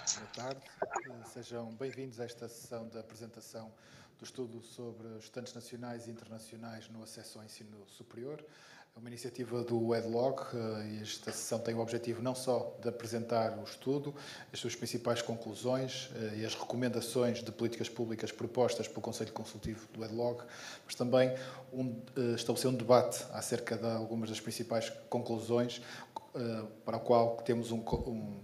Boa tarde, sejam bem-vindos a esta sessão da apresentação do estudo sobre estudantes nacionais e internacionais no acesso ao ensino superior. É uma iniciativa do EdLog eh, e esta sessão tem o objetivo não só de apresentar o estudo, as suas principais conclusões eh, e as recomendações de políticas públicas propostas pelo Conselho Consultivo do EdLog, mas também um, eh, estabelecer um debate acerca de algumas das principais conclusões eh, para o qual temos um,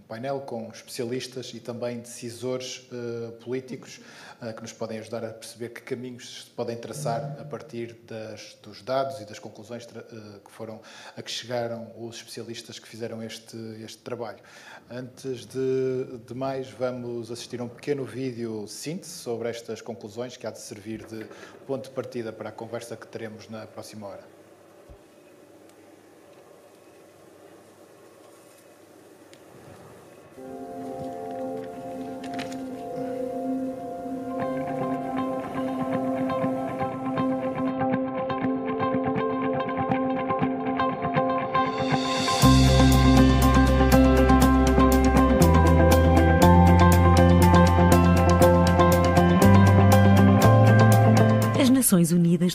painel com especialistas e também decisores uh, políticos uh, que nos podem ajudar a perceber que caminhos se podem traçar a partir das, dos dados e das conclusões que foram a que chegaram os especialistas que fizeram este, este trabalho. Antes de, de mais, vamos assistir a um pequeno vídeo síntese sobre estas conclusões que há de servir de ponto de partida para a conversa que teremos na próxima hora.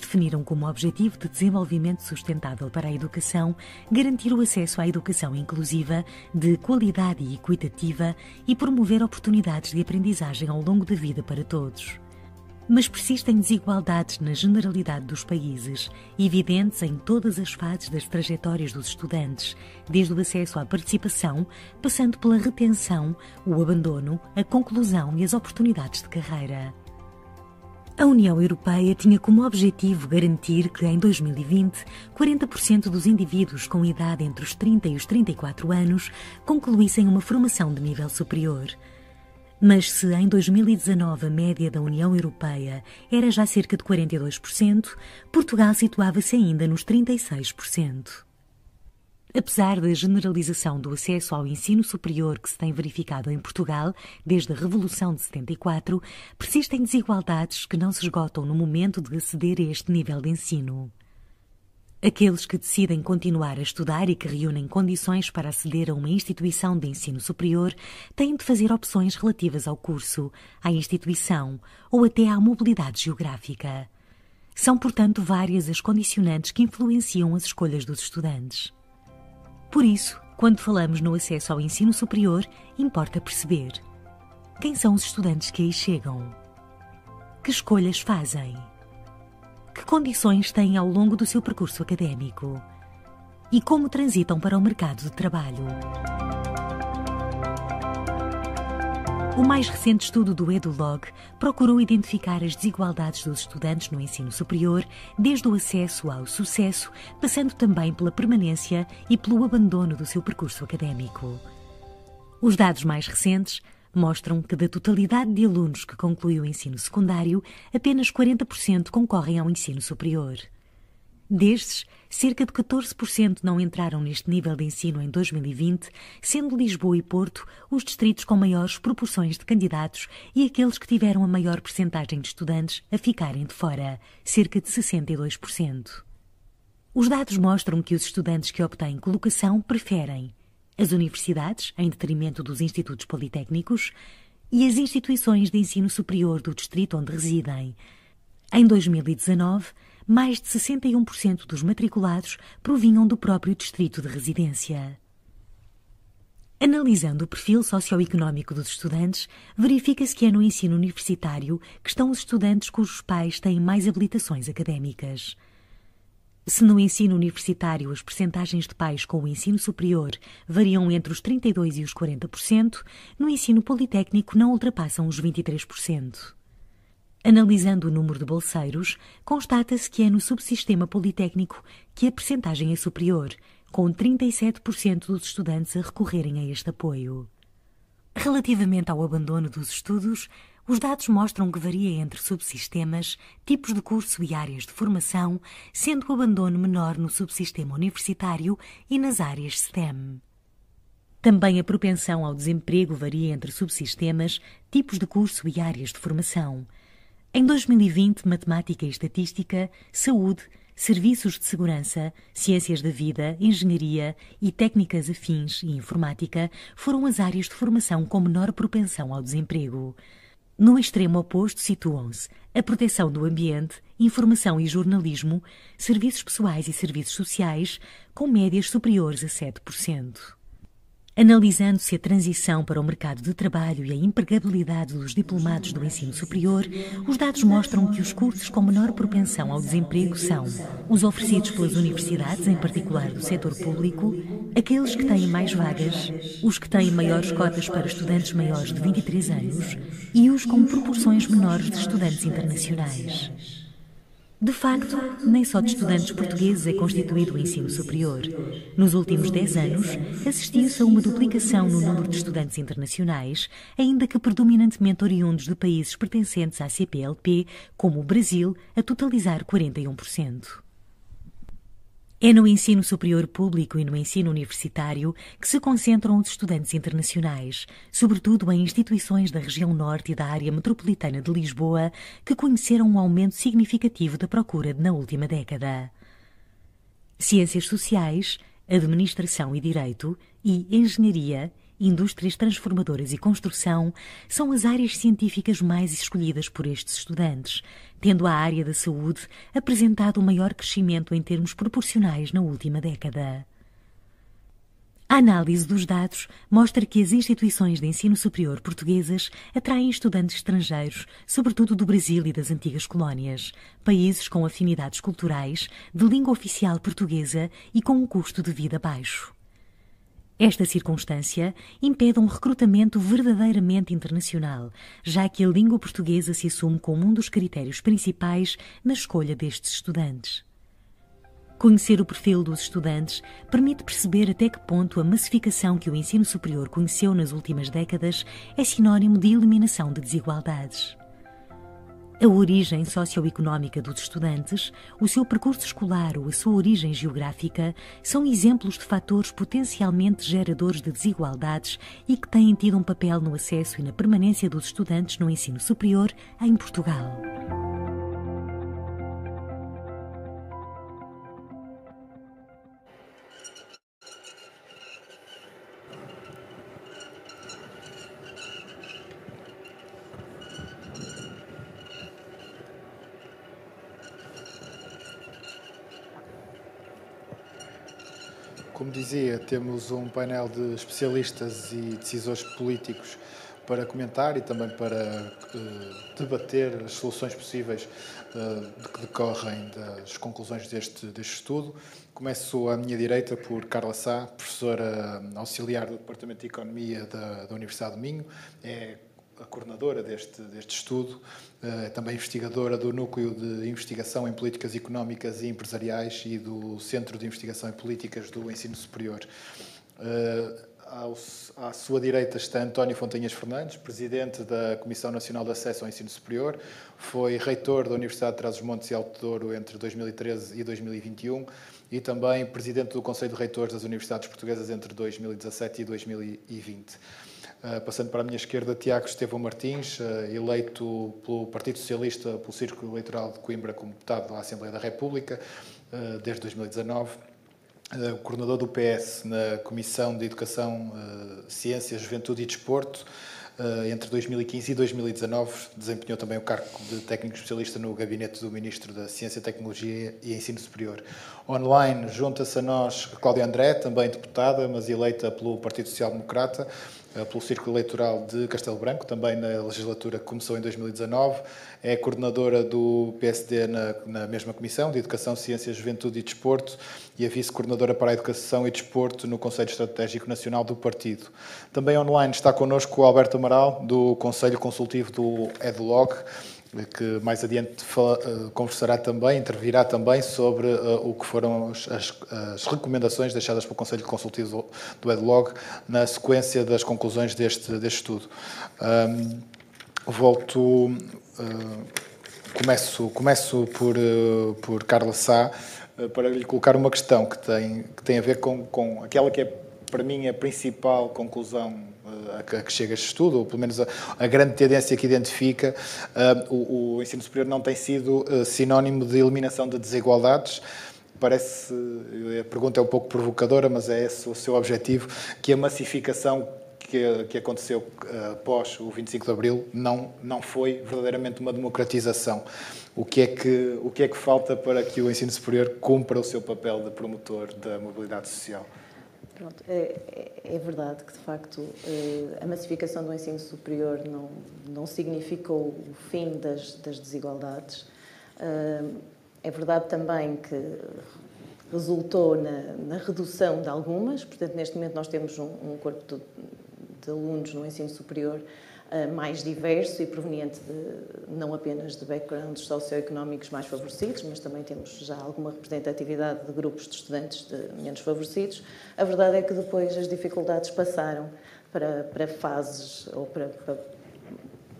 Definiram como objetivo de desenvolvimento sustentável para a educação garantir o acesso à educação inclusiva, de qualidade e equitativa e promover oportunidades de aprendizagem ao longo da vida para todos. Mas persistem desigualdades na generalidade dos países, evidentes em todas as fases das trajetórias dos estudantes, desde o acesso à participação, passando pela retenção, o abandono, a conclusão e as oportunidades de carreira. A União Europeia tinha como objetivo garantir que, em 2020, 40% dos indivíduos com idade entre os 30 e os 34 anos concluíssem uma formação de nível superior. Mas se em 2019 a média da União Europeia era já cerca de 42%, Portugal situava-se ainda nos 36%. Apesar da generalização do acesso ao ensino superior que se tem verificado em Portugal desde a Revolução de 74, persistem desigualdades que não se esgotam no momento de aceder a este nível de ensino. Aqueles que decidem continuar a estudar e que reúnem condições para aceder a uma instituição de ensino superior têm de fazer opções relativas ao curso, à instituição ou até à mobilidade geográfica. São, portanto, várias as condicionantes que influenciam as escolhas dos estudantes. Por isso, quando falamos no acesso ao ensino superior, importa perceber quem são os estudantes que aí chegam, que escolhas fazem, que condições têm ao longo do seu percurso académico e como transitam para o mercado de trabalho. O mais recente estudo do EduLog procurou identificar as desigualdades dos estudantes no ensino superior, desde o acesso ao sucesso, passando também pela permanência e pelo abandono do seu percurso académico. Os dados mais recentes mostram que da totalidade de alunos que concluiu o ensino secundário, apenas 40% concorrem ao ensino superior. Destes, cerca de 14% não entraram neste nível de ensino em 2020, sendo Lisboa e Porto os distritos com maiores proporções de candidatos e aqueles que tiveram a maior percentagem de estudantes a ficarem de fora, cerca de 62%. Os dados mostram que os estudantes que obtêm colocação preferem as universidades, em detrimento dos institutos politécnicos, e as instituições de ensino superior do distrito onde residem. Em 2019, mais de 61% dos matriculados provinham do próprio distrito de residência. Analisando o perfil socioeconómico dos estudantes, verifica-se que é no ensino universitário que estão os estudantes cujos pais têm mais habilitações académicas. Se no ensino universitário as percentagens de pais com o ensino superior variam entre os 32% e os 40%, no ensino politécnico não ultrapassam os 23%. Analisando o número de bolseiros, constata-se que é no subsistema politécnico que a percentagem é superior, com 37% dos estudantes a recorrerem a este apoio. Relativamente ao abandono dos estudos, os dados mostram que varia entre subsistemas, tipos de curso e áreas de formação, sendo o abandono menor no subsistema universitário e nas áreas STEM. Também a propensão ao desemprego varia entre subsistemas, tipos de curso e áreas de formação. Em 2020, matemática e estatística, saúde, serviços de segurança, ciências da vida, engenharia e técnicas afins e informática foram as áreas de formação com menor propensão ao desemprego. No extremo oposto situam-se a proteção do ambiente, informação e jornalismo, serviços pessoais e serviços sociais, com médias superiores a 7%. Analisando-se a transição para o mercado de trabalho e a empregabilidade dos diplomados do ensino superior, os dados mostram que os cursos com menor propensão ao desemprego são os oferecidos pelas universidades, em particular do setor público, aqueles que têm mais vagas, os que têm maiores cotas para estudantes maiores de 23 anos e os com proporções menores de estudantes internacionais. De facto, nem só de estudantes portugueses é constituído o ensino superior. Nos últimos 10 anos, assistiu-se a uma duplicação no número de estudantes internacionais, ainda que predominantemente oriundos de países pertencentes à CPLP, como o Brasil, a totalizar 41%. É no ensino superior público e no ensino universitário que se concentram os estudantes internacionais, sobretudo em instituições da região norte e da área metropolitana de Lisboa, que conheceram um aumento significativo da procura na última década. Ciências sociais, administração e direito e engenharia indústrias transformadoras e construção são as áreas científicas mais escolhidas por estes estudantes, tendo a área da saúde apresentado o maior crescimento em termos proporcionais na última década. A análise dos dados mostra que as instituições de ensino superior portuguesas atraem estudantes estrangeiros, sobretudo do Brasil e das antigas colónias, países com afinidades culturais, de língua oficial portuguesa e com um custo de vida baixo. Esta circunstância impede um recrutamento verdadeiramente internacional, já que a língua portuguesa se assume como um dos critérios principais na escolha destes estudantes. Conhecer o perfil dos estudantes permite perceber até que ponto a massificação que o ensino superior conheceu nas últimas décadas é sinónimo de eliminação de desigualdades. A origem socioeconómica dos estudantes, o seu percurso escolar ou a sua origem geográfica são exemplos de fatores potencialmente geradores de desigualdades e que têm tido um papel no acesso e na permanência dos estudantes no ensino superior em Portugal. Como dizia, temos um painel de especialistas e decisores políticos para comentar e também para uh, debater as soluções possíveis uh, que decorrem das conclusões deste, deste estudo. Começo à minha direita por Carla Sá, professora auxiliar do Departamento de Economia da, da Universidade de Minho. É a coordenadora deste, deste estudo, é também investigadora do Núcleo de Investigação em Políticas Económicas e Empresariais e do Centro de Investigação em Políticas do Ensino Superior. Eh, à sua direita está António Fontanhas Fernandes, presidente da Comissão Nacional de Acesso ao Ensino Superior, foi reitor da Universidade de Trás-os-Montes e Alto Douro entre 2013 e 2021 e também presidente do Conselho de Reitores das Universidades Portuguesas entre 2017 e 2020. Uh, passando para a minha esquerda, Tiago Estevão Martins, uh, eleito pelo Partido Socialista pelo Círculo Eleitoral de Coimbra como deputado da Assembleia da República uh, desde 2019. coordenador do PS na Comissão de Educação, Ciência, Juventude e Desporto. Entre 2015 e 2019 desempenhou também o cargo de técnico especialista no gabinete do Ministro da Ciência, Tecnologia e Ensino Superior. Online junta-se a nós Cláudia André, também deputada, mas eleita pelo Partido Social Democrata, eh, pelo Círculo Eleitoral de Castelo Branco, também na legislatura que começou em 2019. É coordenadora do PSD na, na mesma comissão, de Educação, Ciência, Juventude e Desporto, e a vice-coordenadora para a Educação e Desporto no Conselho Estratégico Nacional do Partido. Também online está connosco o Alberto Amaral, do Conselho Consultivo do EDLOG, que mais adiante uh, conversará também, intervirá também sobre uh, o que foram as, as, recomendações deixadas pelo Conselho Consultivo do, EDLOG na sequência das conclusões deste, deste estudo. Um, volto, uh, começo, começo por, por Carla Sá para lhe colocar uma questão que tem, que tem a ver com, com aquela que é para mim, a principal conclusão a que chega este estudo, ou pelo menos a, a grande tendência que identifica, uh, o, o, ensino superior não tem sido uh, sinónimo de eliminação de desigualdades. Parece, a pergunta é um pouco provocadora, mas é esse o seu objetivo, que a massificação que, que aconteceu uh, após o 25 de Abril não, não foi verdadeiramente uma democratização. O que, é que, o que é que falta para que o ensino superior cumpra o seu papel de promotor da mobilidade social? Pronto, é, é, é, verdade que, de facto, eh, a massificação do ensino superior não, não significou o fim das, das desigualdades. Eh, é verdade também que resultou na, na, redução de algumas, portanto, neste momento nós temos um, um corpo de, de alunos no ensino superior mais diverso e proveniente de, não apenas de backgrounds socioeconómicos mais favorecidos, mas também temos já alguma representatividade de grupos de estudantes de menos favorecidos. A verdade é que depois as dificuldades passaram para, para fases ou para, para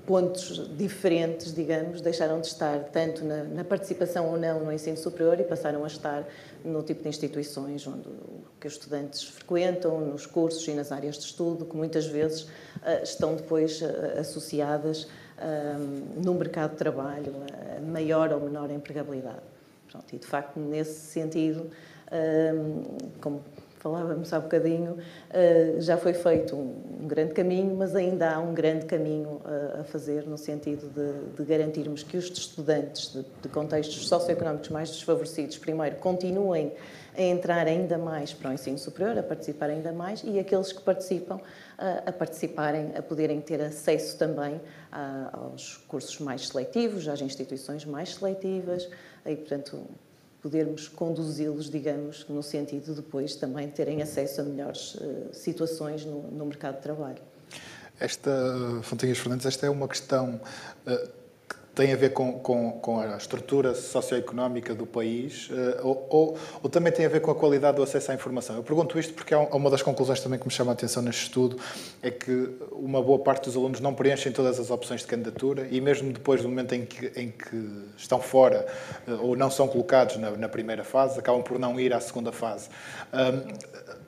pontos diferentes, digamos, deixaram de estar tanto na, na, participação ou não no ensino superior e passaram a estar no tipo de instituições onde que os estudantes frequentam, nos cursos e nas áreas de estudo, que muitas vezes uh, estão depois uh, associadas uh, no mercado de trabalho a maior ou menor empregabilidade. Pronto, e de facto, nesse sentido, como falávamos há bocadinho, eh, já foi feito um grande caminho, mas ainda há um grande caminho eh, a fazer no sentido de, de garantirmos que os estudantes de, de contextos socioeconómicos mais desfavorecidos, primeiro, continuem a entrar ainda mais para o ensino superior, a participar ainda mais, e aqueles que participam a, a participarem, a poderem ter acesso também aos cursos mais seletivos, às instituições mais seletivas, e, portanto, podermos conduzi-los, digamos, no sentido de depois também terem acesso a melhores uh, situações no, no, mercado de trabalho. Esta, Fontinhas Fernandes, esta é uma questão uh, tem a ver com, com, com a estrutura socioeconómica do país uh, ou, ou, ou, também tem a ver com a qualidade do acesso à informação? Eu pergunto isto porque há uma das conclusões também que me chama a atenção neste estudo é que uma boa parte dos alunos não preenchem todas as opções de candidatura e mesmo depois do momento em que, em que estão fora uh, ou não são colocados na, na, primeira fase, acabam por não ir à segunda fase.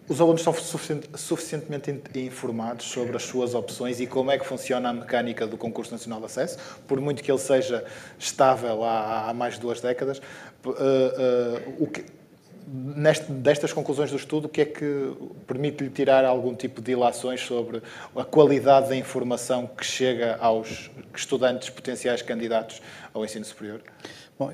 Os alunos são suficientemente informados sobre as suas opções e como é que funciona a mecânica do Concurso Nacional de Acesso, por muito que ele seja estável há, há mais de duas décadas. Uh, uh, que, neste, destas conclusões do estudo, o que é que permite-lhe tirar algum tipo de ilações sobre a qualidade da informação que chega aos estudantes potenciais candidatos ao ensino superior? Bom,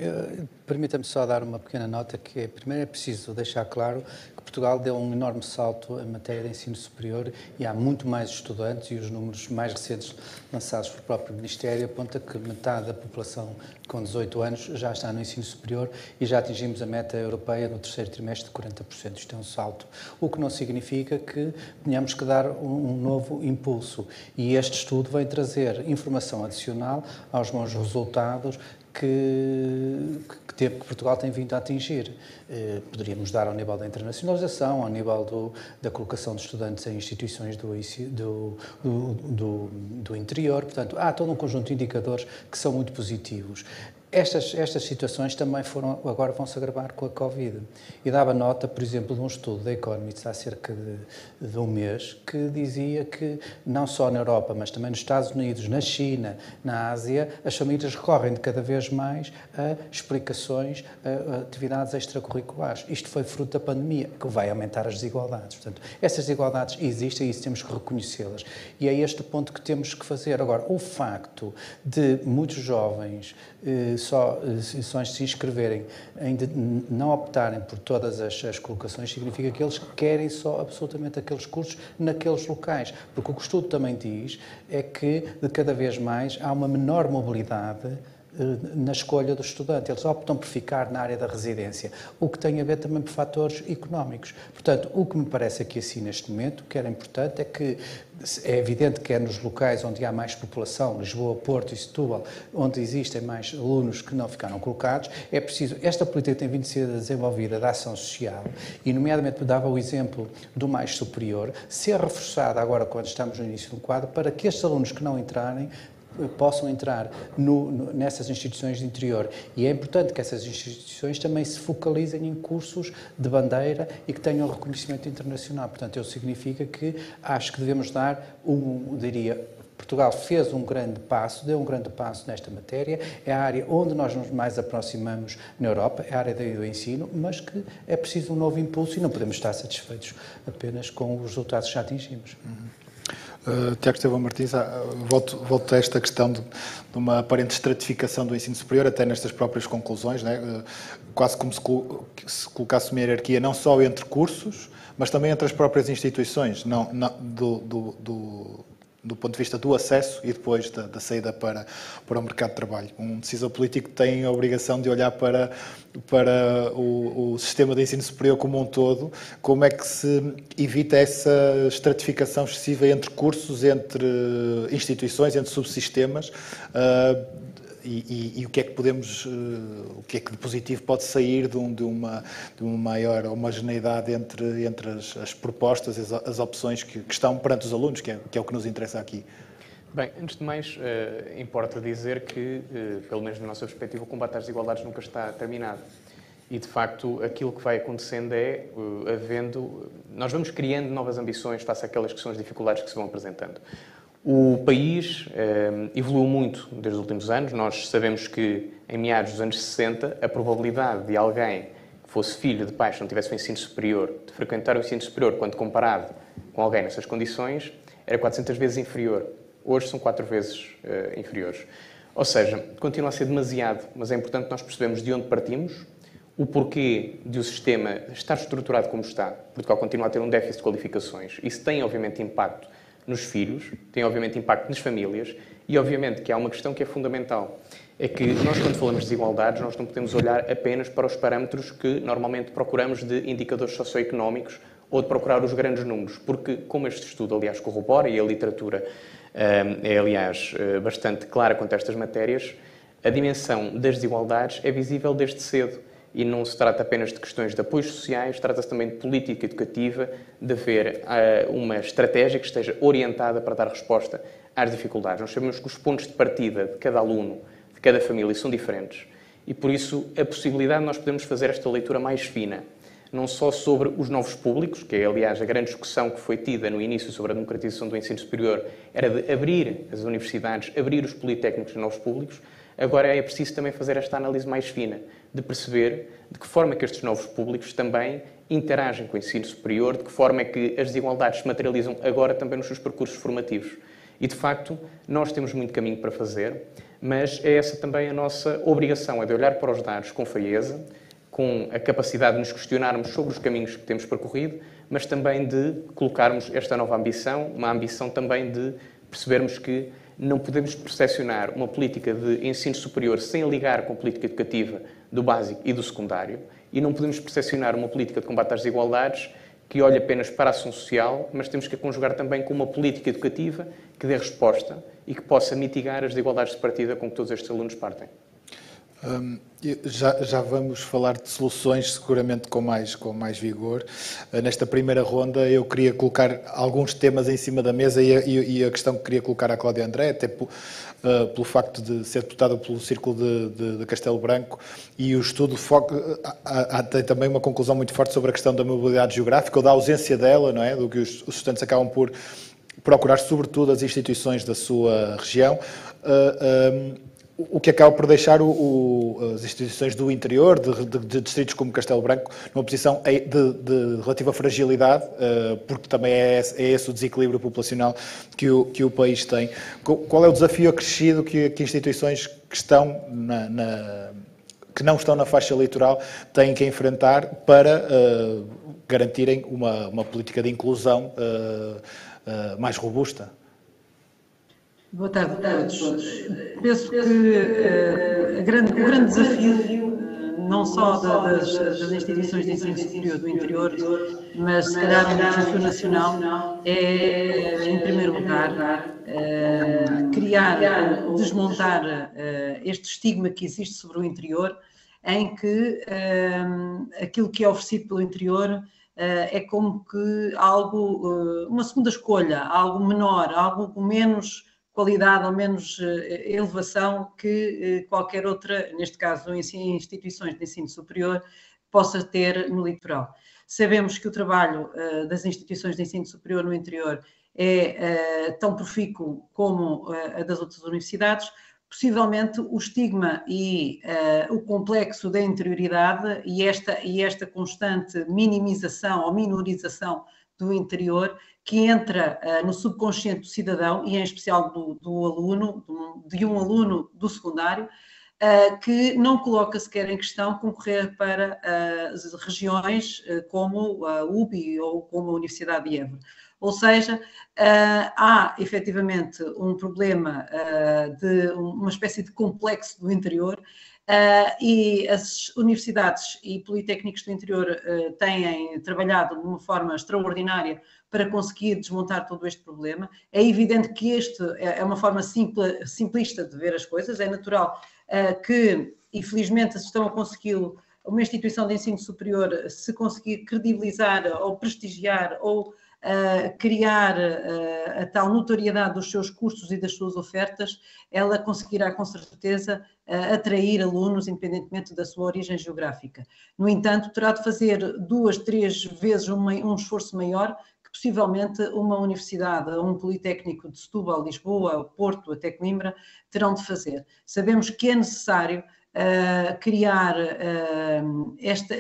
permita-me só dar uma pequena nota que primeiro é preciso deixar claro Portugal deu um enorme salto em matéria de ensino superior e há muito mais estudantes e os números mais recentes lançados pelo próprio Ministério apontam que metade da população com 18 anos já está no ensino superior e já atingimos a meta europeia no terceiro trimestre de 40%. Isto é um salto, o que não significa que tenhamos que dar um, novo impulso. E este estudo vem trazer informação adicional aos bons resultados que, que, que Portugal tem vindo a atingir. Eh, poderíamos dar ao nível da internacionalização, ao nível do, da colocação de estudantes em instituições do, do, do, do, interior. Portanto, há todo um conjunto de indicadores que são muito positivos. Estas, estas situações também foram, agora vão se agravar com a Covid. E dava nota, por exemplo, de um estudo da Economist há cerca de, de, um mês, que dizia que não só na Europa, mas também nos Estados Unidos, na China, na Ásia, as famílias recorrem de cada vez mais a explicações, a, atividades extracurriculares. Isto foi fruto da pandemia, que vai aumentar as desigualdades. Portanto, essas desigualdades existem e isso temos que reconhecê-las. E é este o ponto que temos que fazer. Agora, o facto de muitos jovens só, eh, só se inscreverem, ainda não optarem por todas as, as, colocações, significa que eles querem só absolutamente aqueles cursos naqueles locais. Porque o que o estudo também diz é que, de cada vez mais, há uma menor mobilidade eh, na escolha do estudante. Eles optam por ficar na área da residência, o que tem a ver também por fatores económicos. Portanto, o que me parece aqui assim neste momento, que era importante, é que é evidente que é nos locais onde há mais população, Lisboa, Porto e Setúbal, onde existem mais alunos que não ficaram colocados, é preciso, esta política tem vindo a ser desenvolvida da ação social e, nomeadamente, dava o exemplo do mais superior, ser reforçada agora quando estamos no início do quadro, para que estes alunos que não entrarem possam entrar no, no, nessas instituições de interior. E é importante que essas instituições também se focalizem em cursos de bandeira e que tenham reconhecimento internacional. Portanto, isso significa que acho que devemos dar um, diria, Portugal fez um grande passo, deu um grande passo nesta matéria, é a área onde nós nos mais aproximamos na Europa, é a área do ensino, mas que é preciso um novo impulso e não podemos estar satisfeitos apenas com os resultados que já atingimos. Uhum. Uh, Tiago Estevão Martins, uh, volto, volto a esta questão de, de, uma aparente estratificação do ensino superior, até nestas próprias conclusões, né? uh, quase como se, se, colocasse uma hierarquia não só entre cursos, mas também entre as próprias instituições, não, não do, do, do do ponto de vista do acesso e depois da, da, saída para, para o mercado de trabalho. Um decisor político tem a obrigação de olhar para, para o, o, sistema de ensino superior como um todo, como é que se evita essa estratificação excessiva entre cursos, entre instituições, entre subsistemas, uh, e, e, e, o que é que podemos, uh, o que é que de positivo pode sair de, um, de, uma, de uma maior homogeneidade entre, entre as, as propostas, as, as opções que, que, estão perante os alunos, que é, que é o que nos interessa aqui? Bem, antes de mais, uh, importa dizer que, uh, pelo menos na nossa perspectiva, o combate às desigualdades nunca está terminado. E, de facto, aquilo que vai acontecendo é, havendo... Nós vamos criando novas ambições face àquelas que são as dificuldades que se vão apresentando. O país eh, evoluiu muito desde os últimos anos. Nós sabemos que, em meados dos anos 60, a probabilidade de alguém que fosse filho de pais que não tivesse um ensino superior, de frequentar o ensino superior, quando comparado com alguém nessas condições, era 400 vezes inferior. Hoje são 4 vezes eh, inferiores. Ou seja, continua a ser demasiado, mas é importante nós percebemos de onde partimos, o porquê de o sistema estar estruturado como está. Portugal continua a ter um déficit de qualificações. Isso tem, obviamente, impacto nos filhos, tem obviamente impacto nas famílias e obviamente que há uma questão que é fundamental. É que nós, quando falamos de desigualdades, nós não podemos olhar apenas para os parâmetros que normalmente procuramos de indicadores socioeconómicos ou de procurar os grandes números, porque, como este estudo, aliás, corrobora, e a literatura eh, é, aliás, eh, bastante clara quanto a estas matérias, a dimensão das desigualdades é visível desde cedo e não se trata apenas de questões de apoios sociais, trata-se também de política educativa, de haver uh, uma estratégia que esteja orientada para dar resposta às dificuldades. Nós sabemos que os pontos de partida de cada aluno, de cada família, são diferentes e, por isso, a possibilidade de nós podermos fazer esta leitura mais fina, não só sobre os novos públicos, que é, aliás, a grande discussão que foi tida no início sobre a democratização do ensino superior, era de abrir as universidades, abrir os politécnicos a novos públicos, agora é preciso também fazer esta análise mais fina de perceber de que forma é que estes novos públicos também interagem com o ensino superior, de que forma é que as desigualdades se materializam agora também nos seus percursos formativos. E, de facto, nós temos muito caminho para fazer, mas é essa também a nossa obrigação, é de olhar para os dados com feieza, com a capacidade de nos questionarmos sobre os caminhos que temos percorrido, mas também de colocarmos esta nova ambição, uma ambição também de percebermos que não podemos percepcionar uma política de ensino superior sem ligar com a política educativa do básico e do secundário, e não podemos percepcionar uma política de combate às desigualdades que olhe apenas para a ação social, mas temos que a conjugar também com uma política educativa que dê resposta e que possa mitigar as desigualdades de partida com que todos estes alunos partem. Um, já, já, vamos falar de soluções seguramente com mais, com mais vigor. Uh, nesta primeira ronda eu queria colocar alguns temas em cima da mesa e a, e a questão que queria colocar à Cláudia André, até uh, pelo facto de ser deputada pelo Círculo de, de, de Castelo Branco e o estudo foca, há, há, tem também uma conclusão muito forte sobre a questão da mobilidade geográfica ou da ausência dela, não é? Do que os, os estudantes acabam por procurar sobretudo as instituições da sua região. Uh, um, o que acaba por deixar o, o, as instituições do interior, de, de, de, distritos como Castelo Branco, numa posição de, de relativa fragilidade, uh, porque também é esse, é esse, o desequilíbrio populacional que o, que o país tem. Qual é o desafio acrescido que, que instituições que estão na, na, que não estão na faixa eleitoral têm que enfrentar para uh, garantirem uma, uma, política de inclusão uh, mais robusta? Boa tarde a todos. Penso que uh, grande, o grande desafio, não só das, das, instituições de ensino superior do interior, mas se calhar no desafio nacional, é, em primeiro lugar, uh, criar, desmontar uh, este estigma que existe sobre o interior, em que aquilo que é oferecido pelo interior é como que algo, uma segunda escolha, algo menor, algo menos qualidade ou menos elevação que qualquer outra, neste caso, instituições de ensino superior, possa ter no litoral. Sabemos que o trabalho das instituições de ensino superior no interior é tão profícuo como a das outras universidades, possivelmente o estigma e uh, o complexo da interioridade e esta, e esta constante minimização ou minorização do interior que entra uh, no subconsciente do cidadão e em especial do, do aluno, de um aluno do secundário, uh, que não coloca sequer em questão concorrer para regiões como a UBI ou como a Universidade de Évora. Ou seja, uh, há efetivamente um problema uh, de uma espécie de complexo do interior uh, e as universidades e politécnicos do interior têm trabalhado de uma forma extraordinária para conseguir desmontar todo este problema. É evidente que este é, é uma forma simple, simplista de ver as coisas, é natural que, infelizmente, se estão a consegui-lo uma instituição de ensino superior se conseguir credibilizar ou prestigiar ou uh, criar uh, a tal notoriedade dos seus cursos e das suas ofertas, ela conseguirá com certeza uh, atrair alunos, independentemente da sua origem geográfica. No entanto, terá de fazer duas, três vezes uma, um esforço maior possivelmente uma universidade, um politécnico de Setúbal, Lisboa, Porto, até Coimbra, terão de fazer. Sabemos que é necessário uh, criar uh, esta,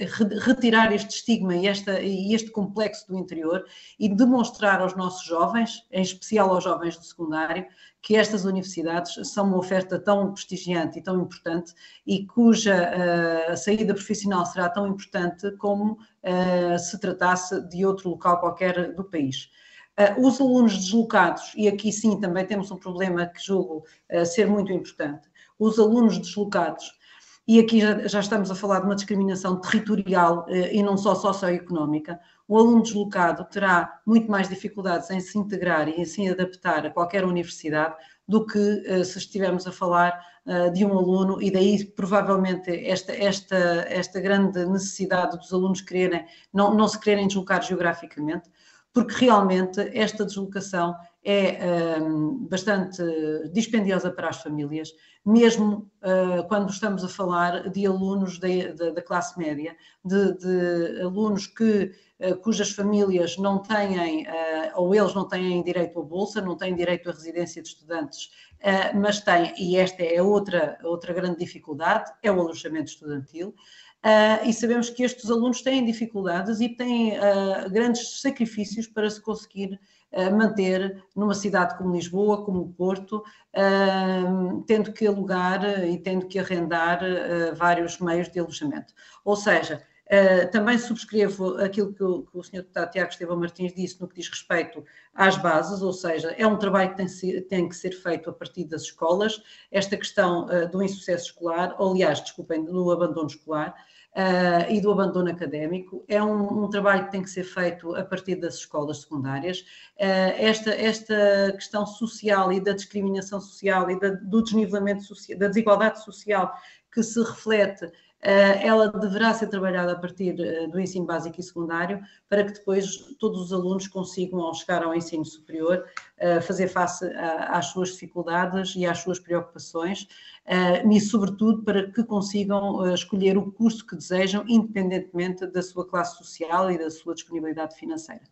retirar este estigma e, esta, e este complexo do interior e demonstrar aos nossos jovens, em especial aos jovens do secundário, que estas universidades são uma oferta tão prestigiante e tão importante e cuja uh, saída profissional será tão importante como uh, se tratasse de outro local qualquer do país. Uh, os alunos deslocados, e aqui sim também temos um problema que julgo ser muito importante, os alunos deslocados e aqui já, já, estamos a falar de uma discriminação territorial eh, e não só socioeconómica. O aluno deslocado terá muito mais dificuldades em se integrar e em se adaptar a qualquer universidade do que eh, se estivermos a falar eh, de um aluno, e daí provavelmente esta, esta, esta grande necessidade dos alunos quererem, não, não se quererem deslocar geograficamente, porque realmente esta deslocação é um, bastante dispendiosa para as famílias, mesmo uh, quando estamos a falar de alunos da, classe média, de, de alunos que, uh, cujas famílias não têm, uh, ou eles não têm direito à bolsa, não têm direito à residência de estudantes, mas têm, e esta é outra, outra grande dificuldade, é o alojamento estudantil. Uh, e sabemos que estes alunos têm dificuldades e têm uh, grandes sacrifícios para se conseguir manter numa cidade como Lisboa, como Porto, tendo que alugar e tendo que arrendar vários meios de alojamento. Ou seja, também subscrevo aquilo que o, Sr. Deputado Tiago Estevão Martins disse no que diz respeito às bases, ou seja, é um trabalho que tem que ser feito a partir das escolas, esta questão do insucesso escolar, ou, aliás, desculpem, do abandono escolar, uh, e do abandono académico. É um, um, trabalho que tem que ser feito a partir das escolas secundárias. Uh, esta, esta questão social e da discriminação social e da, do desnivelamento social, da desigualdade social que se reflete ela deverá ser trabalhada a partir eh, do ensino básico e secundário, para que depois todos os alunos consigam, ao chegar ao ensino superior, eh, fazer face às suas dificuldades e às suas preocupações, e, sobretudo, para que consigam escolher o curso que desejam, independentemente da sua classe social e da sua disponibilidade financeira.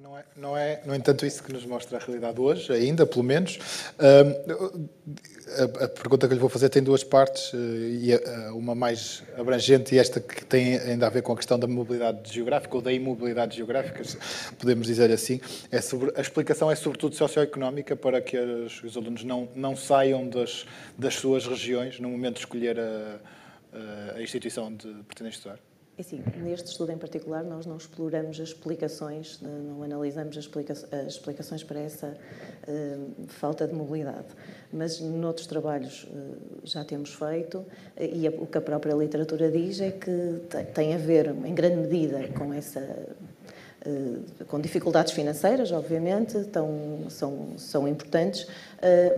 Não é, não é, no entanto, isso que nos mostra a realidade hoje, ainda, pelo menos. A, a, pergunta que lhe vou fazer tem duas partes, uh, e uma mais abrangente e esta que tem ainda a ver com a questão da mobilidade geográfica ou da imobilidade geográfica, podemos dizer assim. É sobre, a explicação é sobretudo socioeconómica para que os, os alunos não, não saiam das, das suas regiões no momento de escolher a, a instituição de pretendem estudar. É assim, neste estudo em particular, nós não exploramos as explicações, não analisamos as, explica as explicações para essa uh, falta de mobilidade. Mas noutros trabalhos uh, já temos feito, e a, o que a própria literatura diz é que tem a ver, em grande medida, com essa com dificuldades financeiras, obviamente, tão, são, são importantes,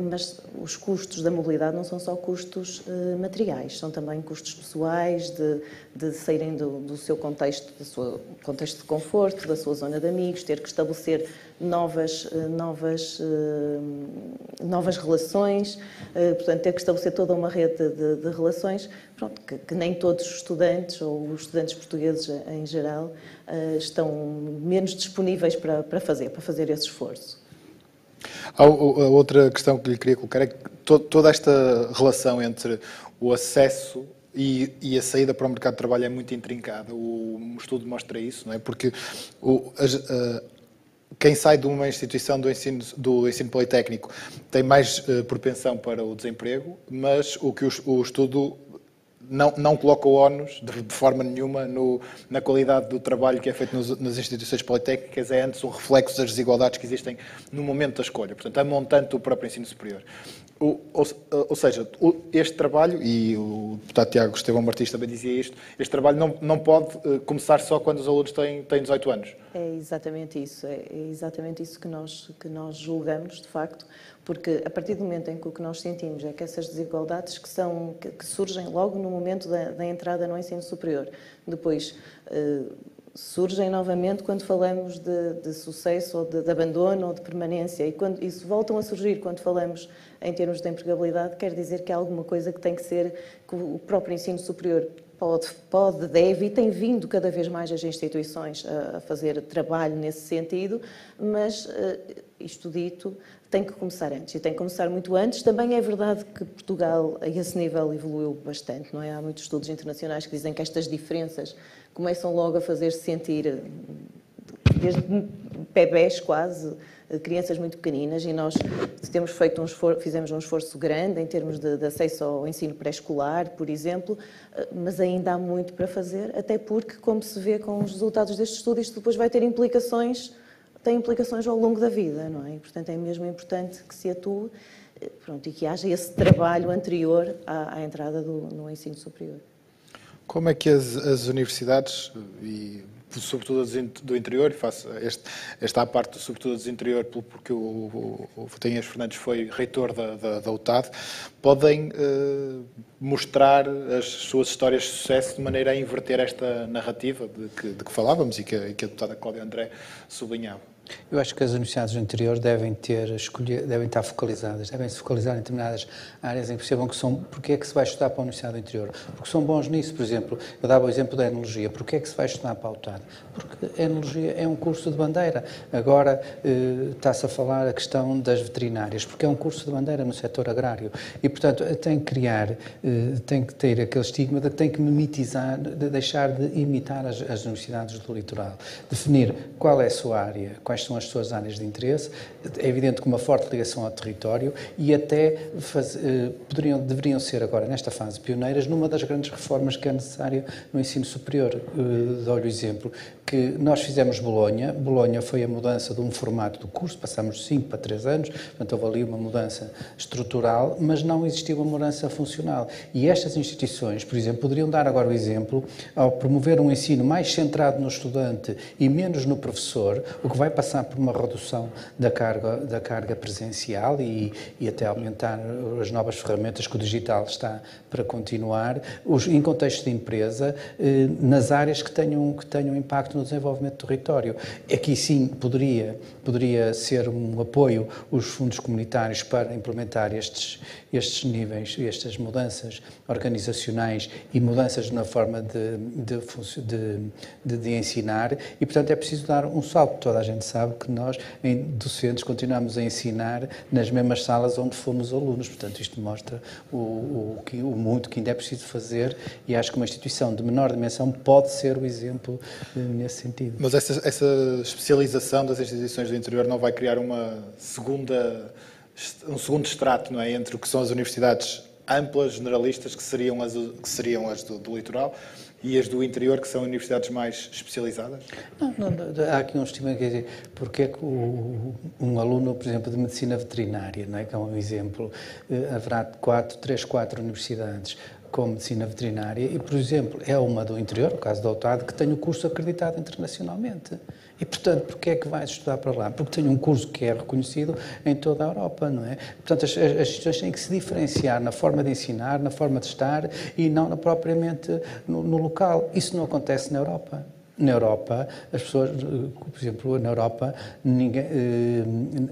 mas os custos da mobilidade não são só custos materiais, são também custos pessoais, de, de saírem do, do seu contexto, do seu contexto de conforto, da sua zona de amigos, ter que estabelecer novas, novas, novas relações, portanto, ter que estabelecer toda uma rede de, de relações, pronto, que, que, nem todos os estudantes, ou os estudantes portugueses em geral, estão menos disponíveis para, para fazer, para fazer esse esforço. A outra questão que lhe queria colocar é que toda esta relação entre o acesso e, e, a saída para o mercado de trabalho é muito intrincada. O, estudo mostra isso, não é? Porque o, a, quem sai de uma instituição do ensino, do ensino politécnico tem mais uh, propensão para o desemprego, mas o que o, o estudo não, não coloca ónus de, de forma nenhuma no, na qualidade do trabalho que é feito nos, nas instituições politécnicas, é antes um reflexo das desigualdades que existem no momento da escolha, portanto, a montante do próprio ensino superior. O, ou, ou, seja, este trabalho, e o deputado Tiago Estevão Martins também dizia isto, este trabalho não, não pode uh, começar só quando os alunos têm, têm 18 anos. É exatamente isso, é, é exatamente isso que nós, que nós julgamos, de facto, porque a partir do momento em que o que nós sentimos é que essas desigualdades que, são, que, que surgem logo no momento da, da, entrada no ensino superior, depois uh, surgem novamente quando falamos de, de sucesso ou de, de, abandono ou de permanência. E quando isso voltam a surgir quando falamos em termos de empregabilidade, quer dizer que há alguma coisa que tem que ser, que o próprio ensino superior pode, pode deve e tem vindo cada vez mais as instituições a, a fazer trabalho nesse sentido, mas uh, isto dito, tem que começar antes e tem que começar muito antes. Também é verdade que Portugal, a esse nível, evoluiu bastante, não é? Há muitos estudos internacionais que dizem que estas diferenças começam logo a fazer-se sentir desde bebés quase, crianças muito pequeninas e nós temos feito um esforço, fizemos um esforço grande em termos de, de acesso ao ensino pré-escolar, por exemplo, mas ainda há muito para fazer, até porque, como se vê com os resultados deste estudo, isto depois vai ter implicações, tem implicações ao longo da vida, não é? E, portanto, é mesmo importante que se atue pronto, e que haja esse trabalho anterior à, à entrada do, no ensino superior. Como é que as, as universidades, e sobretudo do interior, faço este, esta parte, sobretudo do interior, porque o, o, o Fotinhas Fernandes foi reitor da, da, da UTAD, podem uh, mostrar as suas histórias de sucesso de maneira a inverter esta narrativa de que, de que falávamos e que, e que a deputada Cláudia André sublinhava. Eu acho que as universidades do interior devem ter escolher, devem estar focalizadas, devem se focalizar em determinadas áreas em que percebam que são, porque é que se vai estudar para a Universidade do Interior? Porque são bons nisso, por exemplo, eu dava o exemplo da enologia, porque é que se vai estudar para a UTAD? Porque a enologia é um curso de bandeira, agora eh, está-se a falar a questão das veterinárias, porque é um curso de bandeira no setor agrário e, portanto, tem que criar, eh, tem que ter aquele estigma de que tem que mimetizar, de deixar de imitar as, as universidades do litoral, definir qual é a sua área, quais quais são as suas áreas de interesse, é evidente que uma forte ligação ao território e até faz, eh, poderiam, deveriam ser agora, nesta fase, pioneiras numa das grandes reformas que é necessária no ensino superior. Eh, dou-lhe o exemplo que nós fizemos Bolonha, Bolonha foi a mudança de um formato do curso, passamos de 5 para 3 anos, portanto houve ali uma mudança estrutural, mas não existiu uma mudança funcional. E estas instituições, por exemplo, poderiam dar agora o exemplo, ao promover um ensino mais centrado no estudante e menos no professor, o que vai passar passar por uma redução da carga, da carga presencial e, e até aumentar as novas ferramentas que o digital está para continuar, os, em contexto de empresa, eh, nas áreas que tenham, que tenham impacto no desenvolvimento do território. Aqui sim poderia, poderia ser um apoio os fundos comunitários para implementar estes, estes níveis, estas mudanças organizacionais e mudanças na forma de, de, de, de ensinar e, portanto, é preciso dar um salto. Toda a gente sabe que nós, em docentes, continuamos a ensinar nas mesmas salas onde fomos alunos. Portanto, isto mostra o, o, o muito que ainda é preciso fazer e acho que uma instituição de menor dimensão pode ser o exemplo eh, nesse sentido. Mas essa, essa especialização das instituições do interior não vai criar uma segunda, um segundo extrato não é, entre o que são as universidades amplas, generalistas, que seriam as, que seriam as do, do litoral, e as do interior, que são universidades mais especializadas? Não, não, há aqui um estima que dizer, porque é que o, um aluno, por exemplo, de medicina veterinária, não é, que é um exemplo, eh, haverá quatro, três, quatro universidades com medicina veterinária e, por exemplo, é uma do interior, o caso da UTAD, que tem o curso acreditado internacionalmente. E, portanto, porquê é que vai estudar para lá? Porque tem um curso que é reconhecido em toda a Europa, não é? Portanto, as, as instituições têm que se diferenciar na forma de ensinar, na forma de estar e não propriamente no, no local. Isso não acontece na Europa. Na Europa, as pessoas, por exemplo, na Europa, ninguém, eh,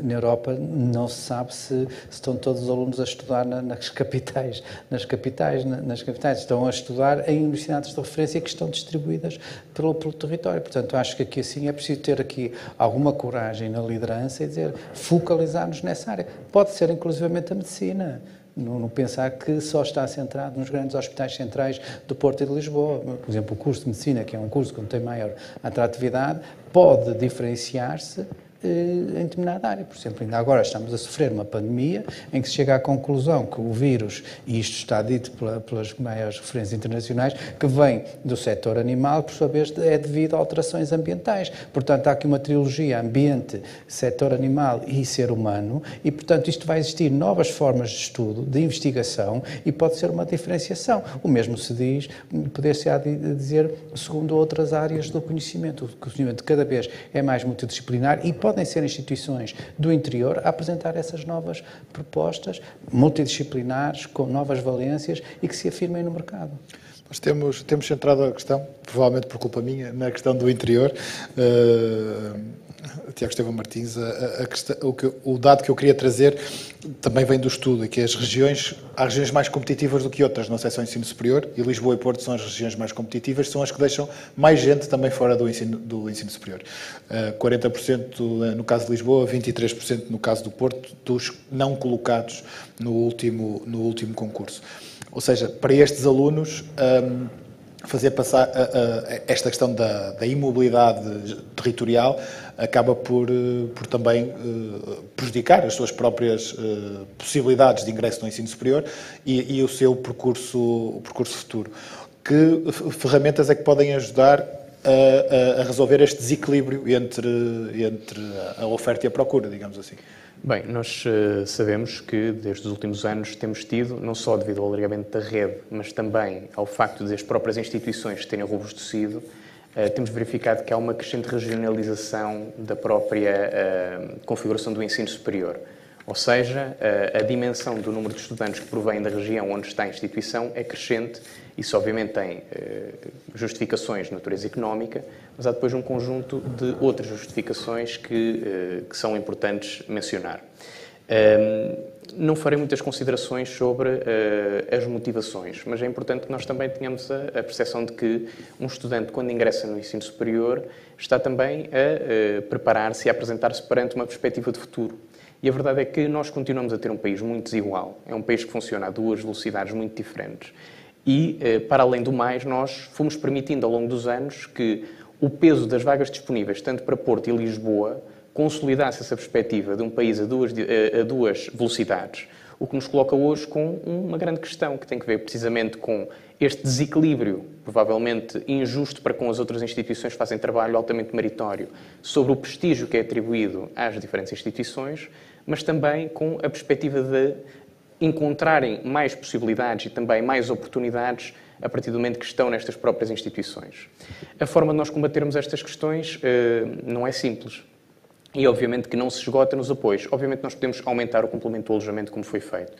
na Europa não se sabe se, se, estão todos os alunos a estudar nas capitais, nas capitais, nas capitais, estão a estudar em universidades de referência que estão distribuídas pelo, pelo território. Portanto, acho que aqui assim é preciso ter aqui alguma coragem na liderança e dizer focalizar-nos nessa área. Pode ser inclusivamente a medicina não, pensar que só está centrado nos grandes hospitais centrais do Porto e de Lisboa. Por exemplo, o curso de Medicina, que é um curso que tem maior atratividade, pode diferenciar-se em determinada área. Por exemplo, ainda agora estamos a sofrer uma pandemia em que se chega à conclusão que o vírus, e isto está dito pela, pelas maiores referências internacionais, que vem do setor animal, por sua vez é devido a alterações ambientais. Portanto, há aqui uma trilogia ambiente, setor animal e ser humano, e portanto isto vai existir novas formas de estudo, de investigação, e pode ser uma diferenciação. O mesmo se diz, poder-se dizer, segundo outras áreas do conhecimento. O conhecimento cada vez é mais multidisciplinar e pode podem ser instituições do interior a apresentar essas novas propostas multidisciplinares, com novas valências e que se afirmem no mercado. Nós temos, temos centrado a questão, provavelmente por culpa minha, na questão do interior. Uh, Tiago Estevão Martins, a, a questão, o, que, o, dado que eu queria trazer também vem do estudo, que as regiões, há regiões mais competitivas do que outras no acesso ao ensino superior, e Lisboa e Porto são as regiões mais competitivas, são as que deixam mais gente também fora do ensino, do ensino superior. Uh, 40% no caso de Lisboa, 23% no caso do Porto, dos não colocados no último, no último concurso. Ou seja, para estes alunos, um, fazer passar esta questão da, da imobilidade territorial acaba por, eh, por também uh, prejudicar as suas próprias uh, possibilidades de ingresso no ensino superior e, e, o seu percurso, o percurso futuro. Que ferramentas é que podem ajudar a, a resolver este desequilíbrio entre, entre a oferta e a procura, digamos assim? Bem, nós sabemos que desde os últimos anos temos tido, não só devido ao alargamento da rede, mas também ao facto de as próprias instituições terem robustecido, uh, temos verificado que há uma crescente regionalização da própria uh, configuração do ensino superior. Ou seja, a dimensão do número de estudantes que provém da região onde está a instituição é crescente. Isso, obviamente, tem justificações de natureza económica, mas há depois um conjunto de outras justificações que, eh, que são importantes mencionar. Não farei muitas considerações sobre eh, as motivações, mas é importante que nós também tenhamos a percepção de que um estudante, quando ingressa no ensino superior, está também a eh, preparar-se e a apresentar-se perante uma perspectiva de futuro. E a verdade é que nós continuamos a ter um país muito desigual. É um país que funciona a duas velocidades muito diferentes. E, para além do mais, nós fomos permitindo ao longo dos anos que o peso das vagas disponíveis, tanto para Porto e Lisboa, consolidasse essa perspectiva de um país a duas, a duas velocidades, o que nos coloca hoje com uma grande questão que tem que ver precisamente com este desequilíbrio, provavelmente injusto para com as outras instituições que fazem trabalho altamente meritório, sobre o prestígio que é atribuído às diferentes instituições, mas também com a perspectiva de encontrarem mais possibilidades e também mais oportunidades a partir do momento que estão nestas próprias instituições. A forma de nós combatermos estas questões eh, não é simples. E, obviamente, que não se esgota nos apoios. Obviamente, nós podemos aumentar o complemento do alojamento, como foi feito.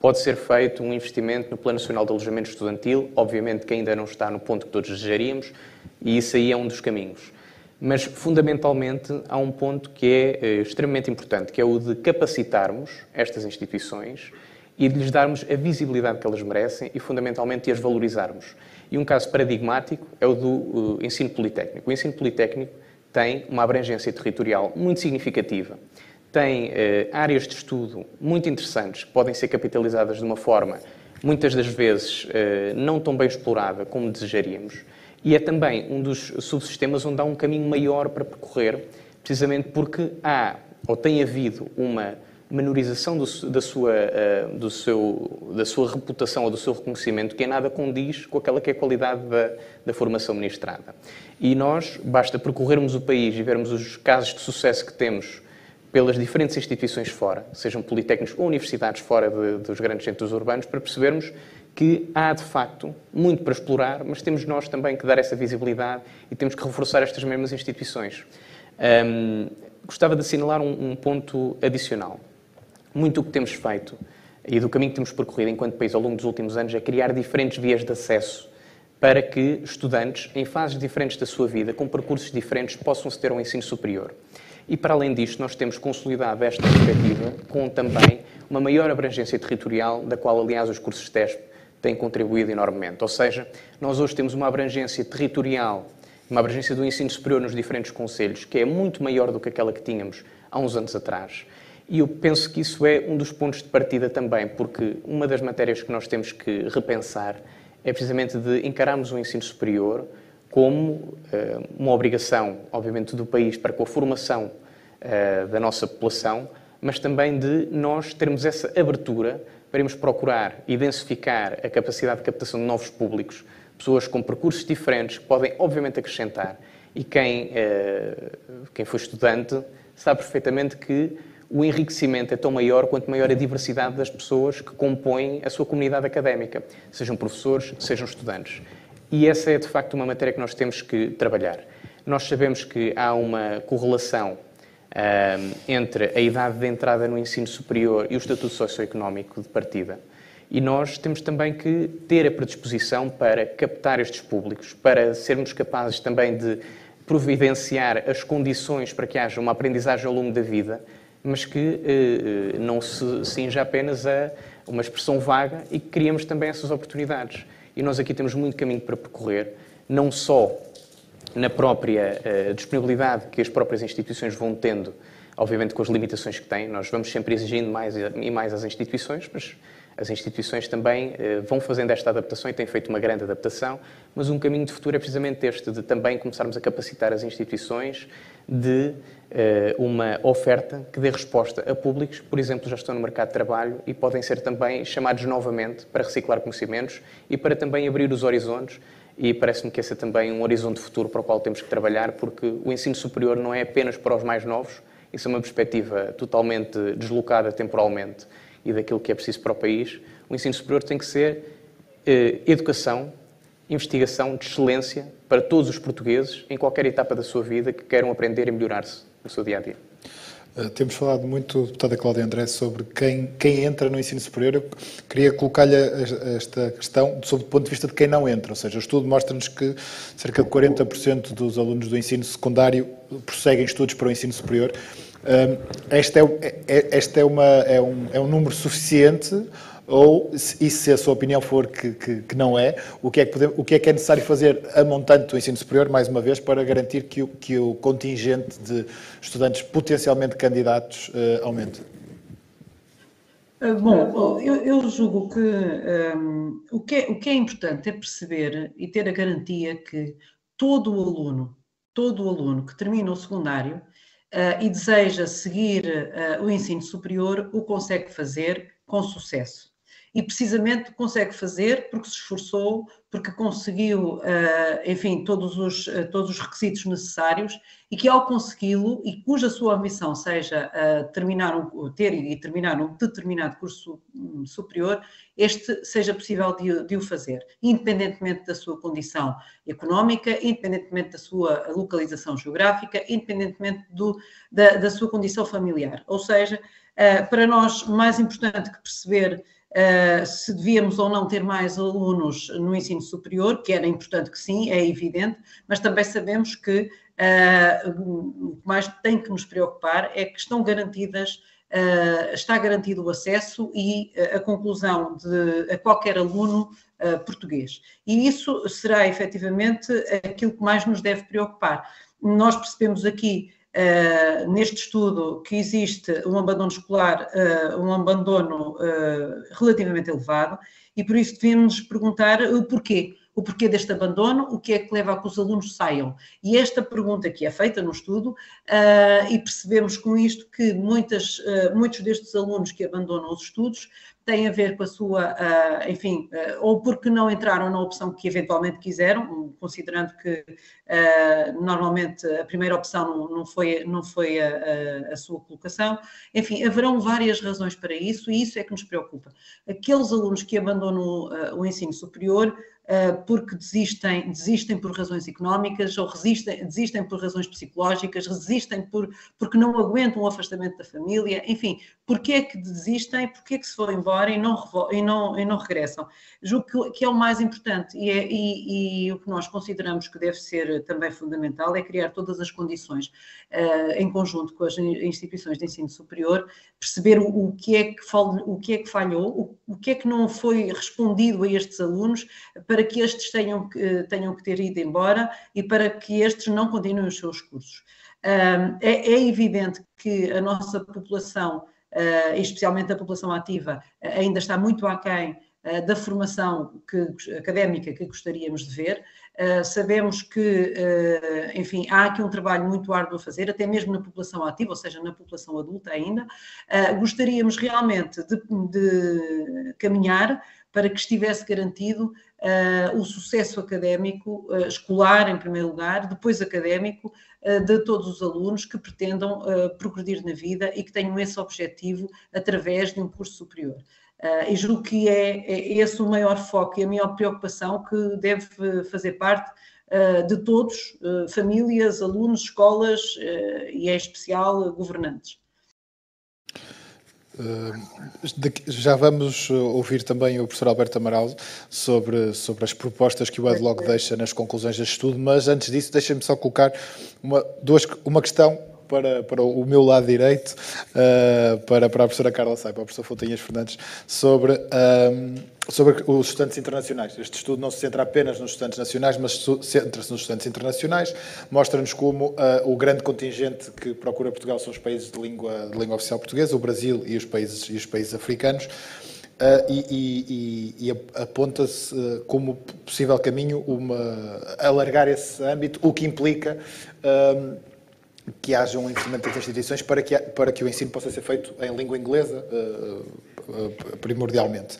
Pode ser feito um investimento no Plano Nacional de Alojamento Estudantil, obviamente que ainda não está no ponto que todos desejaríamos, e isso aí é um dos caminhos. Mas, fundamentalmente, há um ponto que é eh, extremamente importante, que é o de capacitarmos estas instituições e de lhes darmos a visibilidade que elas merecem e, fundamentalmente, de as valorizarmos. E um caso paradigmático é o do uh, ensino politécnico. O ensino politécnico tem uma abrangência territorial muito significativa, tem uh, áreas de estudo muito interessantes que podem ser capitalizadas de uma forma, muitas das vezes, uh, não tão bem explorada como desejaríamos, e é também um dos subsistemas onde há um caminho maior para percorrer, precisamente porque há, ou tem havido, uma menorização do, da, sua, uh, do seu, da sua reputação ou do seu reconhecimento que em nada condiz com aquela que é a qualidade da, da formação ministrada. E nós, basta percorrermos o país e vermos os casos de sucesso que temos pelas diferentes instituições fora, sejam politécnicos ou universidades fora de, dos grandes centros urbanos, para percebermos que há, de facto, muito para explorar, mas temos nós também que dar essa visibilidade e temos que reforçar estas mesmas instituições. Um, gostava de assinalar um, um ponto adicional. Muito o que temos feito e do caminho que temos percorrido enquanto país ao longo dos últimos anos é criar diferentes vias de acesso para que estudantes, em fases diferentes da sua vida, com percursos diferentes, possam ter um ensino superior. E, para além disto, nós temos consolidado esta perspectiva com também uma maior abrangência territorial, da qual, aliás, os cursos TESP têm contribuído enormemente. Ou seja, nós hoje temos uma abrangência territorial, uma abrangência do ensino superior nos diferentes conselhos, que é muito maior do que aquela que tínhamos há uns anos atrás. E eu penso que isso é um dos pontos de partida também, porque uma das matérias que nós temos que repensar é precisamente de encararmos o ensino superior como uh, uma obrigação, obviamente, do país para com a formação uh, da nossa população, mas também de nós termos essa abertura para irmos procurar e densificar a capacidade de captação de novos públicos, pessoas com percursos diferentes que podem, obviamente, acrescentar. E quem, uh, quem foi estudante sabe perfeitamente que o enriquecimento é tão maior quanto maior a diversidade das pessoas que compõem a sua comunidade académica, sejam professores, sejam estudantes. E essa é, de facto, uma matéria que nós temos que trabalhar. Nós sabemos que há uma correlação uh, entre a idade de entrada no ensino superior e o estatuto socioeconómico de partida. E nós temos também que ter a predisposição para captar estes públicos, para sermos capazes também de providenciar as condições para que haja uma aprendizagem ao longo da vida mas que eh, não se cinja apenas a uma expressão vaga e que criamos também essas oportunidades. E nós aqui temos muito caminho para percorrer, não só na própria eh, disponibilidade que as próprias instituições vão tendo, obviamente com as limitações que têm, nós vamos sempre exigindo mais e mais às instituições, mas as instituições também vão fazendo esta adaptação e têm feito uma grande adaptação, mas um caminho de futuro é precisamente este, de também começarmos a capacitar as instituições de eh, uma oferta que dê resposta a públicos por exemplo, já estão no mercado de trabalho e podem ser também chamados novamente para reciclar conhecimentos e para também abrir os horizontes. E parece-me que esse é também um horizonte futuro para o qual temos que trabalhar, porque o ensino superior não é apenas para os mais novos, isso é uma perspectiva totalmente deslocada temporalmente e daquilo que é preciso para o país. O ensino superior tem que ser eh, educação, investigação de excelência para todos os portugueses em qualquer etapa da sua vida que queiram aprender e melhorar-se no seu dia a dia. Uh, temos falado muito, deputada Cláudia André, sobre quem, quem entra no ensino superior. Eu queria colocar-lhe esta questão sob o ponto de vista de quem não entra. Ou seja, o estudo mostra-nos que cerca de 40% dos alunos do ensino secundário prosseguem estudos para o ensino superior. Este, é, é, é, este é, uma, é, um, é um número suficiente ou, e se a sua opinião for que, que, que não é, o que é que, podemos, o que é que é necessário fazer a montante do ensino superior, mais uma vez, para garantir que o, que o contingente de estudantes potencialmente candidatos uh, aumente? Eh, bom, eu, eu julgo que, um, ehm, o que, é, o que é importante é perceber e ter a garantia que todo o aluno, todo o aluno que termina o secundário uh, e deseja seguir uh, o ensino superior, o consegue fazer com sucesso. E precisamente consegue fazer porque se esforçou, porque conseguiu, eh, enfim, todos os, eh, todos os requisitos necessários e que ao consegui-lo e cuja sua ambição seja eh, terminar um, ter e terminar um determinado curso hum, superior, este seja possível de, de o fazer, independentemente da sua condição económica, independentemente da sua localização geográfica, independentemente do, da, da sua condição familiar. Ou seja, para nós, mais importante que perceber Uh, se devíamos ou não ter mais alunos no ensino superior, que era importante que sim, é evidente, mas também sabemos que uh, o que mais tem que nos preocupar é que estão garantidas, uh, está garantido o acesso e a conclusão de a qualquer aluno português. E isso será efetivamente aquilo que mais nos deve preocupar. Nós percebemos aqui Uh, neste estudo que existe um abandono escolar, uh, um abandono uh, relativamente elevado, e por isso devíamos perguntar o porquê. O porquê deste abandono, o que é que leva a que os alunos saiam? E esta pergunta que é feita no estudo, e percebemos com isto que muitas, muitos destes alunos que abandonam os estudos tem a ver com a sua, uh, enfim, uh, ou porque não entraram na opção que eventualmente quiseram, considerando que uh, normalmente a primeira opção não, foi, não foi a, a, a, sua colocação. Enfim, haverão várias razões para isso e isso é que nos preocupa. Aqueles alunos que abandonam o ensino superior porque desistem, desistem por razões económicas ou resistem, desistem por razões psicológicas, resistem por, porque não aguentam o afastamento da família, enfim, porque é que desistem, porque é que se vão embora e não, e não, e não regressam. Julgo que, que é o mais importante e, é, e, e, o que nós consideramos que deve ser também fundamental é criar todas as condições uh, em conjunto com as instituições de ensino superior, perceber o, o que, é que fal, o que é que falhou, o, o que é que não foi respondido a estes alunos para que estes tenham, tenham que ter ido embora e para que estes não continuem os seus cursos. É, é evidente que a nossa população uh, especialmente a população ativa, uh, ainda está muito aquém da formação que, académica que gostaríamos de ver. Sabemos que, enfim, há aqui um trabalho muito árduo a fazer, até mesmo na população ativa, ou seja, na população adulta ainda. gostaríamos realmente de, de caminhar para que estivesse garantido uh, o sucesso académico, uh, escolar em primeiro lugar, depois académico, uh, de todos os alunos que pretendam progredir na vida e que tenham esse objetivo através de um curso superior. E julgo que é, é esse o maior foco e a maior preocupação que deve fazer parte de todos, famílias, alunos, escolas e, em especial, governantes. Já vamos uh, ouvir também o professor Alberto Amaral sobre, sobre as propostas que o EdLog deixa nas conclusões deste estudo, mas antes disso, deixem-me só colocar uma, duas, uma questão para, para o meu lado direito, uh, para, para a professora Carla Sai, para o professor Fontinhas Fernandes, sobre, um, sobre os estudantes internacionais. Este estudo não se centra apenas nos estudantes nacionais, mas centra-se nos estudantes internacionais, mostra-nos como uh, o grande contingente que procura Portugal são os países de língua, de língua oficial portuguesa, o Brasil e os países, e os países africanos. Uh, e, e, e aponta-se uh, como possível caminho uma, alargar esse âmbito, o que implica uh, que haja um investimento das instituições para que, para que o ensino possa ser feito em língua inglesa, uh, uh, primordialmente.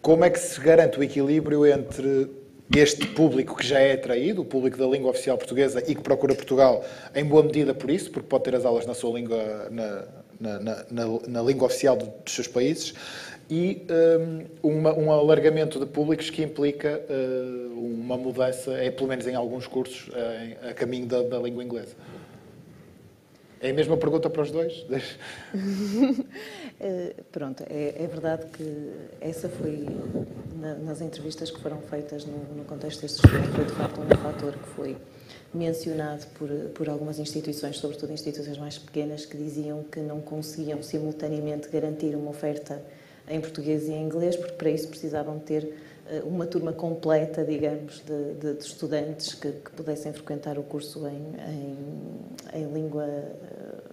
Como é que se garante o equilíbrio entre este público que já é atraído, o público da língua oficial portuguesa e que procura Portugal em boa medida por isso, porque pode ter as aulas na sua língua, na, na, na, na língua oficial dos seus países, e um, uma, um alargamento de públicos que implica uh, uma mudança, é, pelo menos em alguns cursos, a caminho da, da língua inglesa. É a mesma pergunta para os dois? Eh, pronto, é, é, verdade que essa foi, na, nas entrevistas que foram feitas no, no, contexto deste estudo, foi de facto um fator que foi mencionado por, por algumas instituições, sobretudo instituições mais pequenas, que diziam que não conseguiam simultaneamente garantir uma oferta em português e em inglês, porque para isso precisavam ter uma turma completa, digamos, de, de, de estudantes que, que, pudessem frequentar o curso em, em, em língua,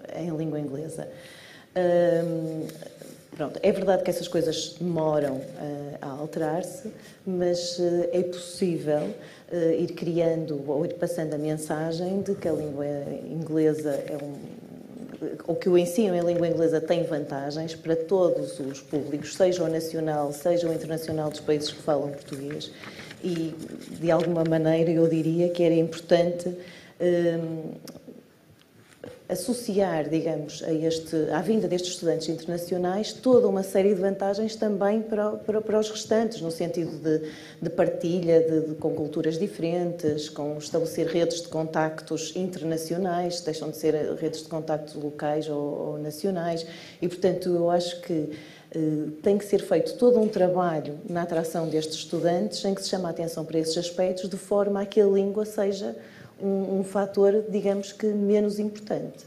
eh, em língua inglesa. pronto, é verdade que essas coisas demoram uh, a alterar-se, mas uh, é possível uh, ir criando ou ir passando a mensagem de que a língua inglesa é um ou que o ensino em língua inglesa tem vantagens para todos os públicos, seja o nacional, seja o internacional dos países que falam português. E, de alguma maneira, eu diria que era importante hum, associar, digamos, a este, à vinda destes estudantes internacionais toda uma série de vantagens também para, para, para os restantes, no sentido de, de partilha de, de, com culturas diferentes, com estabelecer redes de contactos internacionais, deixam de ser redes de contactos locais ou, ou nacionais, e portanto eu acho que eh, tem que ser feito todo um trabalho na atração destes estudantes em que se chama a atenção para esses aspectos de forma a que a língua seja um, um fator, digamos que, menos importante.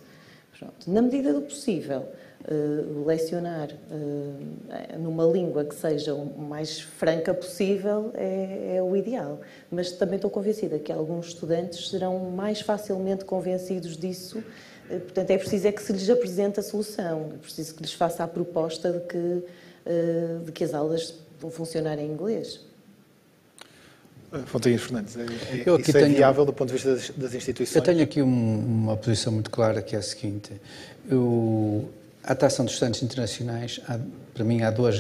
Pronto. Na medida do possível, uh, lecionar uh, numa língua que seja o mais franca possível é, é, o ideal. Mas também estou convencida que alguns estudantes serão mais facilmente convencidos disso. Uh, portanto, é preciso é que se lhes apresente a solução, é preciso que lhes faça a proposta de que, de que as aulas vão funcionar em inglês. Fontinhas Fernandes, é, é, eu aqui isso é tenho, viável do ponto de vista das, das instituições? Eu tenho aqui um, uma posição muito clara que é a seguinte. Eu, a atração dos estudantes internacionais, há, Para mim, há duas,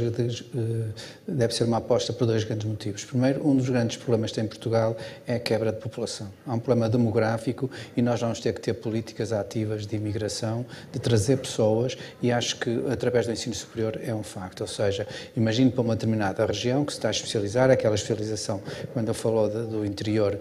deve ser uma aposta por dois grandes motivos. Primeiro, um dos grandes problemas que tem Portugal é a quebra de população. Há um problema demográfico e nós vamos ter que ter políticas ativas de imigração, de trazer pessoas, e acho que através do ensino superior é um facto. Ou seja, imagine para uma determinada região que se está a especializar, aquela especialização, quando eu falou do interior,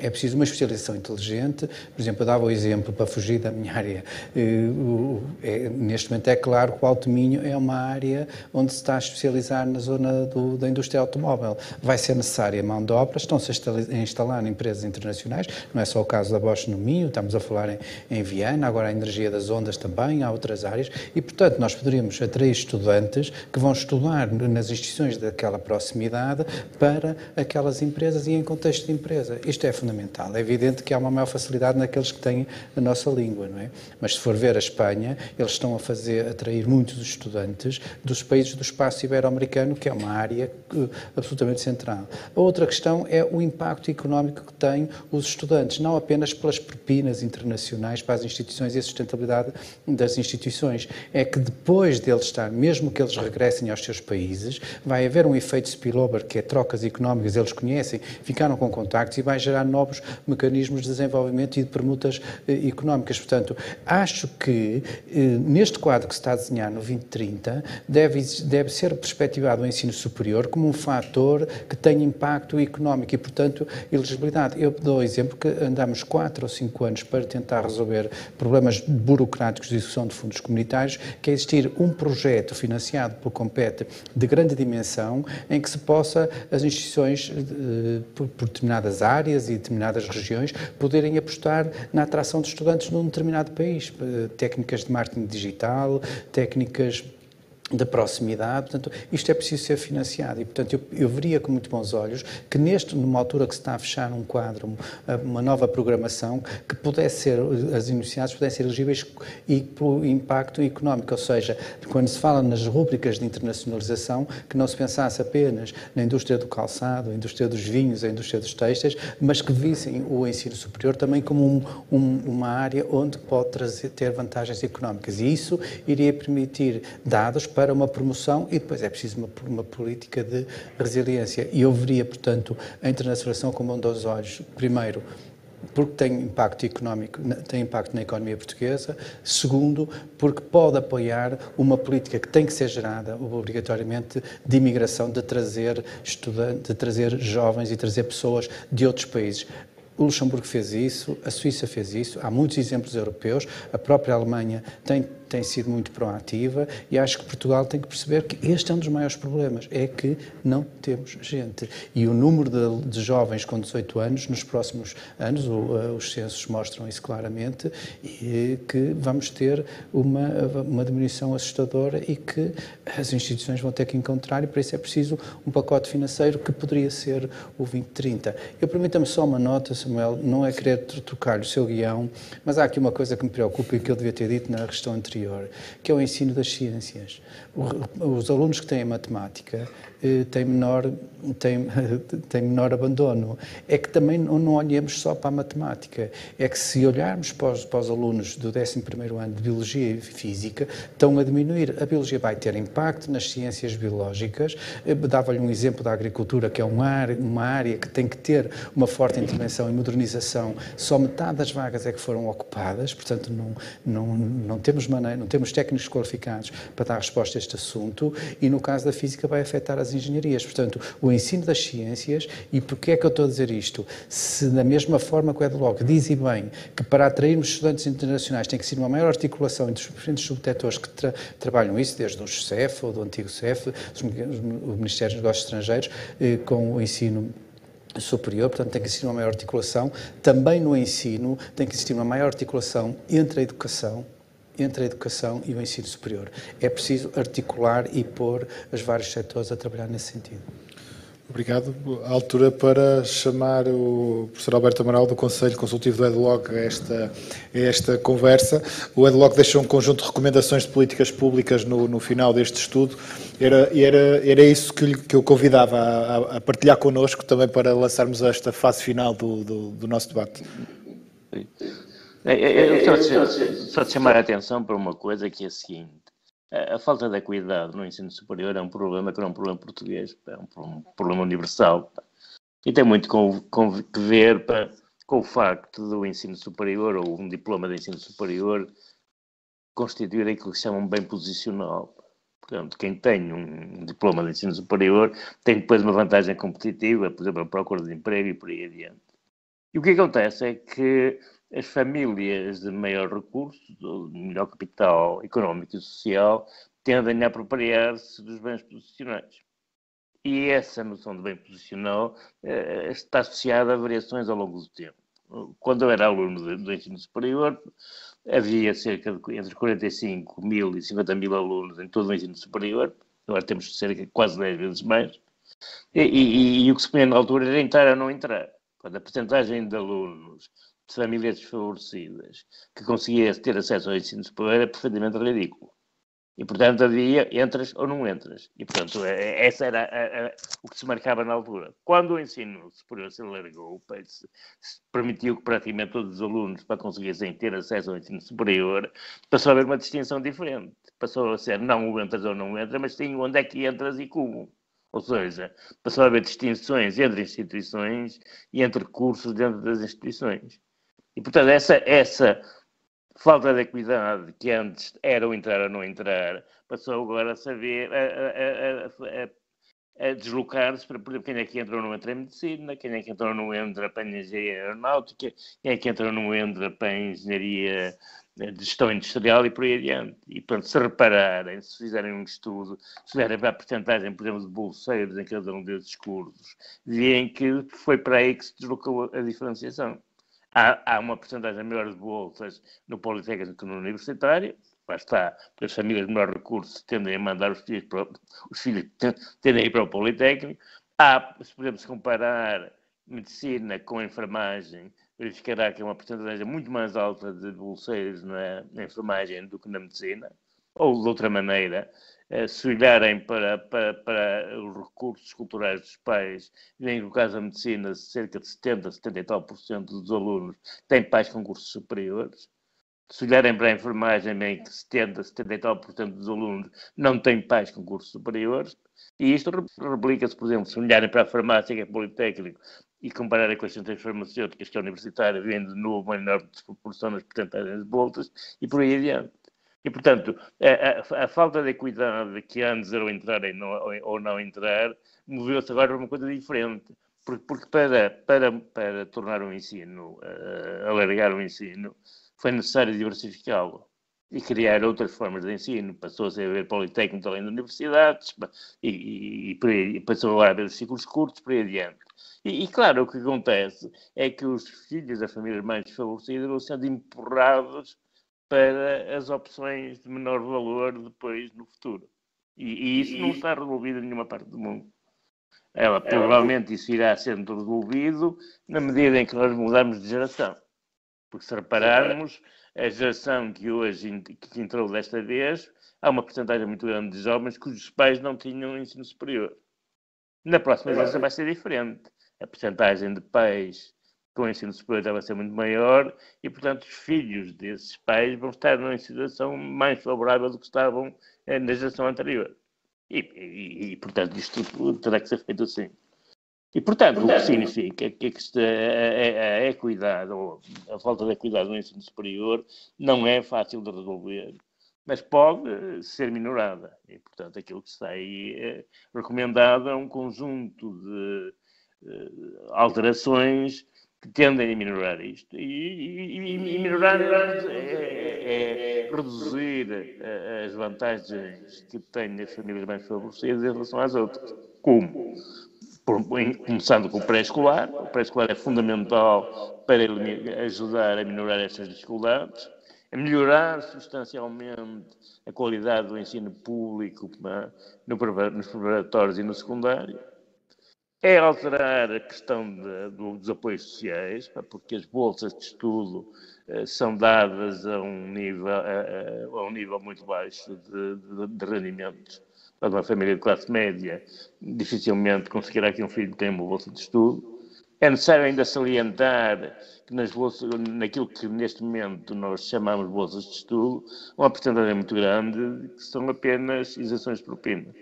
é preciso uma especialização inteligente. Por exemplo, eu dava o exemplo para fugir da minha área. É, neste momento é claro que o Alto Minho é uma área onde se está a especializar na zona do, da indústria automóvel. Vai ser necessária mão de obra, estão-se a instalar em empresas internacionais, não é só o caso da Bosch no Minho, estamos a falar em, em Viana, agora a energia das ondas também, há outras áreas, e portanto nós poderíamos atrair estudantes que vão estudar nas instituições daquela proximidade para aquelas empresas e em contexto de empresa. Isto é fundamental. É evidente que há uma maior facilidade naqueles que têm a nossa língua, não é? Mas se for ver a Espanha, eles estão a fazer atrair muitos estudantes dos países do espaço ibero-americano, que é uma área uh, absolutamente central. A outra questão é o impacto económico que têm os estudantes, não apenas pelas propinas internacionais para as instituições e a sustentabilidade das instituições, é que depois deles estar, mesmo que eles regressem aos seus países, vai haver um efeito spillover, que é trocas económicas, eles conhecem, ficaram com contactos e vai gerar novos mecanismos de desenvolvimento e de permutas eh, económicas. Portanto, acho que eh, neste quadro que se está a desenhar no 2030, deve, deve ser perspectivado o ensino superior como um fator que tem impacto económico e, portanto, elegibilidade. Eu dou o exemplo que andamos 4 ou 5 anos para tentar resolver problemas burocráticos de execução de fundos comunitários, que é existir um projeto financiado pelo Compete de grande dimensão em que se possa as instituições eh, por, por determinadas áreas e determinadas regiões poderem apostar na atração de estudantes num determinado país. Eh, técnicas de marketing digital, técnicas de proximidade, portanto, isto é preciso ser financiado. E, portanto, eu, eu, veria com muito bons olhos que neste, numa altura que se está a fechar um quadro, uma nova programação, que pudesse ser, as universidades pudessem ser elegíveis e pelo impacto económico, ou seja, quando se fala nas rúbricas de internacionalização, que não se pensasse apenas na indústria do calçado, a indústria dos vinhos, a indústria dos textos, mas que vissem o ensino superior também como um, um, uma área onde pode trazer, ter vantagens económicas. E isso iria permitir dados para para uma promoção e depois é preciso uma, uma política de resiliência. E eu veria, portanto, a internacionalização como um dos olhos, primeiro, porque tem impacto económico, tem impacto na economia portuguesa. Segundo, porque pode apoiar uma política que tem que ser gerada obrigatoriamente de imigração, de trazer estudantes, de trazer jovens e trazer pessoas de outros países. O Luxemburgo fez isso, a Suíça fez isso, há muitos exemplos europeus, a própria Alemanha tem tem sido muito proativa e acho que Portugal tem que perceber que este é um dos maiores problemas, é que não temos gente. E o número de, de jovens com 18 anos, nos próximos anos, o, uh, os censos mostram isso claramente, e que vamos ter uma, uma diminuição assustadora e que as instituições vão ter que encontrar e para isso é preciso um pacote financeiro que poderia ser o 2030. Eu permita-me só uma nota, Samuel, não é querer trocar o seu guião, mas há aqui uma coisa que me preocupa e que eu devia ter dito na questão anterior que é o ensino das ciências. Os alunos que têm matemática eh, têm menor, têm, têm menor abandono. É que também não olhemos só para a matemática. É que se olharmos para os, para os alunos do 11º ano de Biologia e Física, estão a diminuir. A Biologia vai ter impacto nas ciências biológicas. Eh, dava-lhe um exemplo da agricultura, que é uma área, uma área que tem que ter uma forte intervenção e modernização. Só metade das vagas é que foram ocupadas, portanto não, não, não temos maneira, não temos técnicos qualificados para dar resposta a este assunto e no caso da Física vai afetar as engenharias. Portanto, o ensino das ciências, e porquê é que eu estou a dizer isto? Se da mesma forma que o EdLog diz e bem que para atrairmos estudantes internacionais tem que ser uma maior articulação entre os diferentes subtetores que tra trabalham isso, desde o CEF ou do antigo CEF, o Ministério dos Negócios Estrangeiros, eh, com o ensino superior, portanto tem que existir uma maior articulação. Também no ensino tem que existir uma maior articulação entre a educação entre a educação e o ensino superior. É preciso articular e pôr os vários setores a trabalhar nesse sentido. Obrigado. A altura para chamar o professor Alberto Amaral do Conselho Consultivo do EDLOG a esta, a esta conversa. O EDLOG deixou um conjunto de recomendações de políticas públicas no, no final deste estudo. Era, era, era isso que, que eu convidava a, a, partilhar connosco também para lançarmos esta fase final do, do, do nosso debate. Eu gostava só de chamar a atenção para uma coisa que é a seguinte. a, falta de equidade no ensino superior é um problema que não é um problema português, é um, problema universal. E tem muito com, com, que ver com o facto do ensino superior, ou um diploma de ensino superior, constituir aquilo que se chama um bem posicional. Portanto, quem tem um diploma de ensino superior tem depois uma vantagem competitiva, por exemplo, a procura de emprego e por aí adiante. E o que acontece é que as famílias de maior recurso, de melhor capital económico e social, tendem a apropriar-se dos bens posicionais. E essa noção de bem posicional eh, está associada a variações ao longo do tempo. Quando eu era aluno do, ensino superior, havia cerca de entre 45 mil e 50 mil alunos em todo o ensino superior, agora temos cerca de quase 10 vezes mais, e, e, e o que se punha na altura era entrar ou não entrar. Quando a porcentagem de alunos de famílias desfavorecidas que conseguia ter acesso ao ensino superior era perfeitamente ridículo. E, portanto, havia entras ou não entras. E, portanto, é, é, essa era a, a, o que se marcava na altura. Quando o ensino superior se alargou, permitiu que praticamente todos os alunos para conseguissem ter acesso ao ensino superior, passou a haver uma distinção diferente. Passou a ser não entras ou não entras, mas sim onde é que entras e como. Ou seja, passou a haver distinções entre instituições e entre cursos dentro das instituições. E, portanto, essa, essa falta de equidade que antes era o entrar ou não entrar, passou agora a saber, a, a, a, a deslocar-se para, por exemplo, quem é que entra ou não entra em medicina, quem é que entra ou não entra para a engenharia aeronáutica, quem é que entra ou não entra para a engenharia de gestão industrial e por aí adiante. E, portanto, se repararem, se fizerem um estudo, se fizerem a porcentagem, por exemplo, de bolseiros em cada um desses cursos, veem que foi para aí que se deslocou a diferenciação. Há, há uma porcentagem maior de bolsas no Politécnico no Universitário, lá está, porque as famílias de menor recurso tendem a mandar os filhos para, os filhos tendem a ir para o Politécnico. Há, se podemos comparar medicina com enfermagem, verificará que é uma porcentagem muito mais alta de bolseiros na, na enfermagem do que na medicina, ou de outra maneira, se olharem para, para, para, os recursos culturais dos pais, que no caso da medicina, cerca de 70, 70 e tal por cento dos alunos têm pais com cursos superiores. Se olharem para a enfermagem, veem que 70, 70 e tal por cento dos alunos não têm pais com cursos superiores. E isto replica-se, por exemplo, se olharem para a farmácia, que é politécnico, e compararem com as ciências farmacêuticas, que é universitária, vem de novo uma enorme desproporção nas porcentagens de bolsas, e por aí adiante. E, portanto, a, a, a, falta de equidade que antes era entrar não, ou não entrar, moveu-se agora para uma coisa diferente. Porque, porque para, para, para tornar o ensino, uh, alargar o ensino, foi necessário diversificá-lo e criar outras formas de ensino. Passou-se a haver politécnicos além de universidades e, e, e, passou a haver ciclos curtos, por aí adiante. E, e, claro, o que acontece é que os filhos das famílias mais desfavorecidas vão sendo empurrados para as opções de menor valor depois no futuro. E, e isso não está resolvido em nenhuma parte do mundo. Ela, é, provavelmente isso irá sendo resolvido na medida em que nós mudamos de geração. Porque se repararmos, a geração que hoje que entrou desta vez, há uma porcentagem muito grande de jovens cujos pais não tinham ensino superior. Na próxima geração vai ser diferente. A porcentagem de pais com o ensino superior vai ser muito maior e, portanto, os filhos desses pais vão estar numa situação mais favorável do que estavam eh, na geração anterior. E, e, e, portanto, isto terá que ser feito assim. E, portanto, o que significa que a, a, a equidade, ou a falta de equidade no ensino superior, não é fácil de resolver, mas pode ser minorada. E, portanto, aquilo que está aí é recomendado é um conjunto de, de eh, alterações que tendem a minorar isto. E, e, e minorar é, é, é, reduzir as vantagens que têm as famílias mais favorecidas em relação às outras. Como? Por, começando com o pré-escolar. O pré-escolar é fundamental para ajudar a minorar estas dificuldades, a melhorar substancialmente a qualidade do ensino público nos preparatórios e no secundário é alterar a questão de, dos apoios sociais, porque as bolsas de estudo eh, são dadas a um nível, a, a um nível muito baixo de, de, de rendimentos. Para uma família de classe média, dificilmente conseguirá que um filho tenha uma bolsa de estudo. É necessário ainda salientar que nas bolsas, naquilo que neste momento nós chamamos bolsas de estudo, uma porcentagem muito grande que são apenas isenções de propina.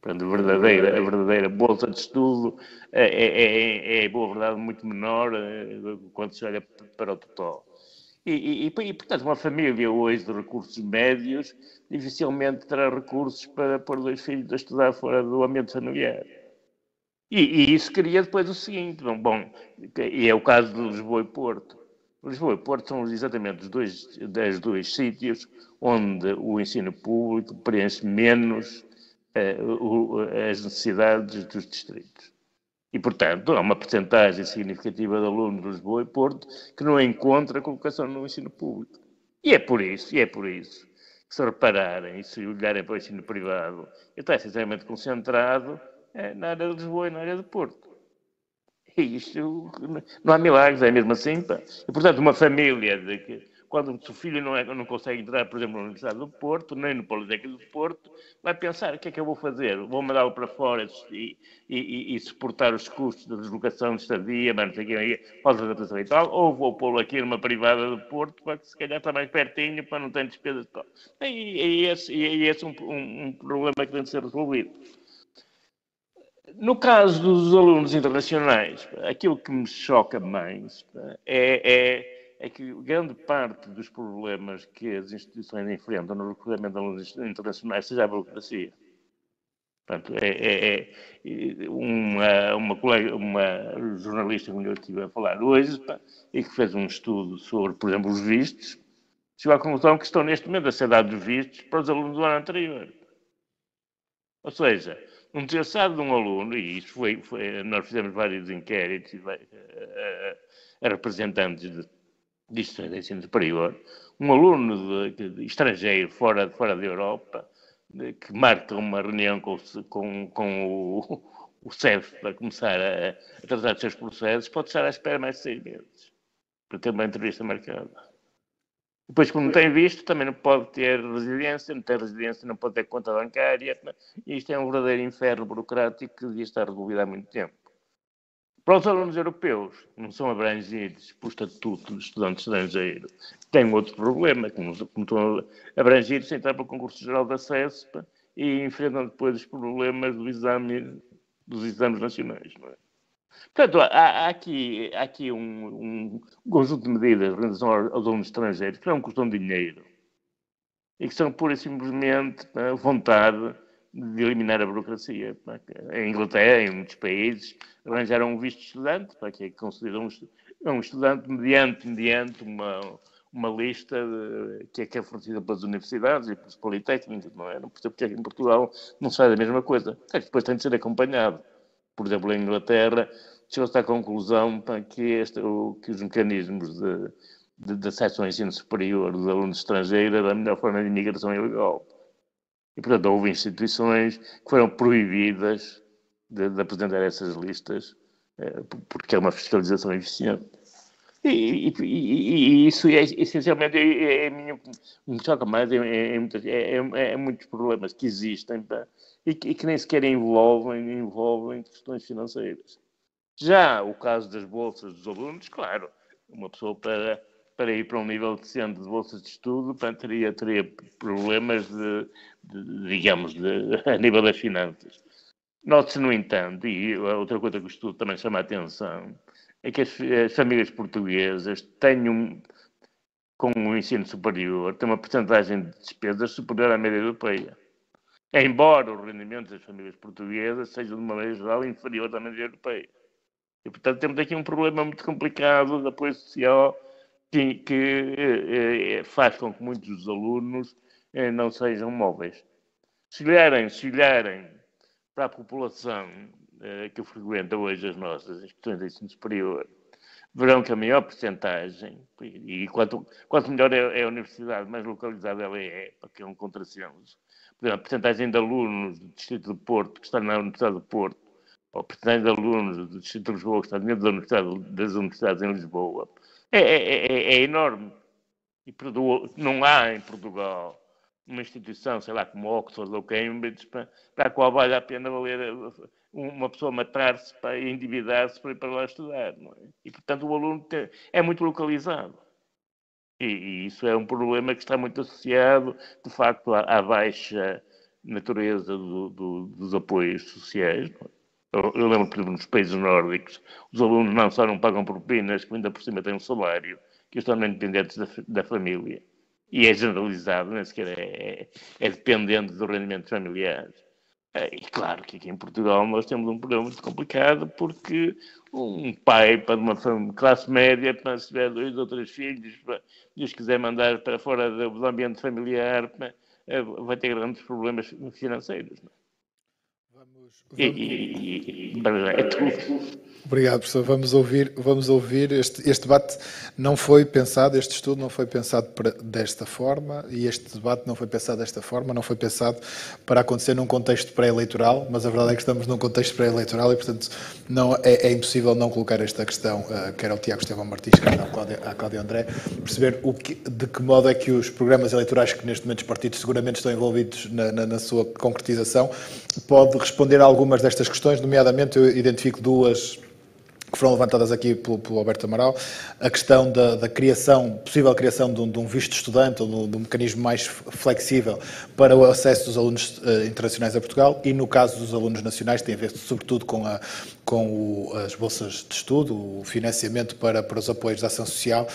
Portanto, a verdadeira, a verdadeira bolsa de estudo é, é, é, é boa verdade, muito menor eh, quando se olha para o total. E, e, e, portanto, uma família hoje de recursos médios dificilmente terá recursos para pôr dois filhos a estudar fora do ambiente familiar. E, e, isso cria depois o seguinte, bom, bom, e é o caso de Lisboa e Porto. Lisboa e Porto são exatamente os dois, os dois sítios onde o ensino público preenche menos as necessidades dos distritos. E, portanto, há uma percentagem significativa de alunos de Lisboa e Porto que não encontra colocação no ensino público. E é por isso, e é por isso, que se repararem e se olharem para o ensino privado, ele está essencialmente concentrado é, na área de Lisboa e na área de Porto. E isto não há milagres, é mesmo assim. Pá. E, portanto, uma família de quando o seu filho não, é, não consegue entrar, por exemplo, na Universidade do Porto, nem no Politécnico do Porto, vai pensar: o que é que eu vou fazer? Vou mandá-lo para fora e, e, e, suportar os custos da deslocação de estadia, mas não sei o que, pós-graduação e tal, ou vou pô-lo aqui numa privada do Porto, para que se calhar está mais pertinho, para não ter despesas de tal. E, e, esse, e esse é um, um, um problema que tem de ser resolvido. No caso dos alunos internacionais, aquilo que me choca mais é, é, é, que grande parte dos problemas que as instituições enfrentam no recrutamento de alunos internacionais seja a burocracia. Portanto, é, é, é uma, uma, colega, uma jornalista com quem eu estive a falar hoje e que fez um estudo sobre, por exemplo, os vistos, chegou à conclusão que estão neste momento a ser dados vistos para os alunos do ano anterior. Ou seja, um desgraçado de um aluno, e isso foi, foi nós fizemos vários inquéritos a, a, a representantes de, de de ensino superior, um aluno de, de, estrangeiro fora, fora da Europa, de, que marca uma reunião com, com, com o, o CEF para começar a, a tratar dos seus processos, pode estar à espera mais de seis meses para ter uma entrevista marcada. Depois, como não tem visto, também não pode ter residência, não tem residência, não pode ter conta bancária. Isto é um verdadeiro inferno burocrático que devia estar resolvido há muito tempo. Para os alunos europeus, não são abrangidos pelo estatuto de estudante estrangeiro, têm outro problema, não, estão abrangidos sem entrar para o concurso geral de acesso e enfrentam depois os problemas do exame, dos exames nacionais. É? Portanto, há, há, aqui, há aqui um, um, conjunto de medidas em relação aos alunos estrangeiros que não custam dinheiro e que são pura e simplesmente a vontade de eliminar a burocracia. Em Inglaterra, em muitos países, arranjaram um visto estudante, para que é concedido um, um estudante mediante, mediante uma, uma lista de, que, é, que é fornecida pelas universidades e pelos politécnicos, não é? Não percebo porque é que em Portugal não se faz a mesma coisa. É depois tem de ser acompanhado por exemplo, em Inglaterra, chegou-se à conclusão pá, que, este, que os mecanismos de, de, de acesso ao ensino superior dos alunos estrangeiros era a melhor forma de imigração ilegal. E, portanto, houve instituições que foram proibidas de, de apresentar essas listas, eh, porque é uma fiscalização eficiente. E, e, e, isso é, essencialmente é, é, é me choca mais é, é, é, muitos problemas que existem pá, e, que, que nem sequer envolvem, envolvem questões financeiras. Já o caso das bolsas dos alunos, claro, uma pessoa para, para ir para um nível decente de bolsas de estudo teria, teria problemas de, digamos, de, a nível das finanças. Note-se, no entanto, e outra coisa que o estudo também chama a atenção, é que as, as famílias portuguesas têm um, com o ensino superior, têm uma porcentagem de despesas superior à média europeia. Embora o rendimento das famílias portuguesas seja, de uma maneira geral, inferior à média europeia. E, portanto, temos aqui um problema muito complicado de apoio social que, que eh, eh, faz com que muitos dos alunos não sejam móveis. Se olharem, se olharem para a população eh, que frequenta hoje as nossas instituições de ensino superior, verão que a maior porcentagem, e quanto, quanto melhor é, é, a universidade, mais localizada ela é, porque é um contrassenso, a porcentagem de alunos do Distrito de Porto, que está na Universidade de Porto, ou a porcentagem de alunos do Distrito de Lisboa, que está dentro da universidade, das universidades em Lisboa, é, é, é, é enorme. E não há em Portugal uma instituição, sei lá, como Oxford ou Cambridge, para, para a qual vale a pena valer uma pessoa matar-se e endividar-se para ir para lá estudar. É? E, portanto, o aluno é muito localizado. E, e, isso é um problema que está muito associado, de facto, à, à baixa natureza do, do, dos apoios sociais. É? Eu, eu, lembro, por exemplo, nos países nórdicos, os alunos não só não pagam propinas, como ainda por cima têm um salário, que estão independentes da, da família. E é generalizado, nem sequer é, é, é dependente dos rendimentos familiares. É, e claro que aqui em Portugal nós temos um problema muito complicado porque um pai para uma classe média, para se tiver dois ou três filhos, para, Deus quiser mandar para fora do ambiente familiar, é, vai ter grandes problemas financeiros. Não? E, e, e, é tudo. Obrigado, professor. Vamos ouvir, vamos ouvir. Este, este debate não foi pensado, este estudo não foi pensado para, desta forma e este debate não foi pensado desta forma, não foi pensado para acontecer num contexto pré-eleitoral, mas a verdade é que estamos num contexto pré-eleitoral e, portanto, não, é, é, impossível não colocar esta questão, uh, quer ao Tiago Estevão Martins, quer à Cláudia, à Cláudia André, perceber o que, de que modo é que os programas eleitorais que neste momento os partidos seguramente estão envolvidos na, na, na sua concretização pode responder a algumas destas questões, nomeadamente eu identifico duas que foram levantadas aqui pelo, pelo Alberto Amaral, a questão da, da criação, possível criação de um, de um, visto estudante ou de um mecanismo mais flexível para o acesso dos alunos uh, internacionais a Portugal e no caso dos alunos nacionais tem a ver sobretudo com, a, com o, as bolsas de estudo, o financiamento para, para os apoios da ação social,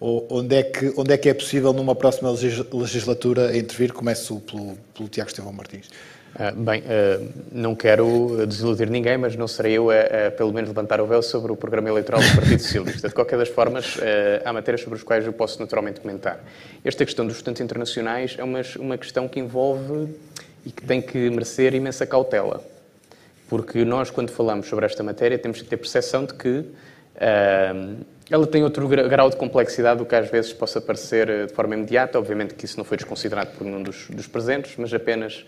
onde é, que, onde é que é possível numa próxima legislatura intervir? Começo pelo, pelo Tiago Estevão Martins. Uh, bem, uh, não quero desiludir ninguém, mas não serei eu a, a, pelo menos levantar o véu sobre o programa eleitoral do Partido Socialista. De qualquer das formas, uh, há matérias sobre as quais eu posso naturalmente comentar. Esta questão dos estudantes internacionais é uma, uma questão que envolve e que tem que merecer imensa cautela. Porque nós, quando falamos sobre esta matéria, temos que ter percepção de que ela tem outro grau de complexidade do que às vezes possa parecer de forma imediata. Obviamente que isso não foi desconsiderado por nenhum dos, dos presentes, mas apenas uh,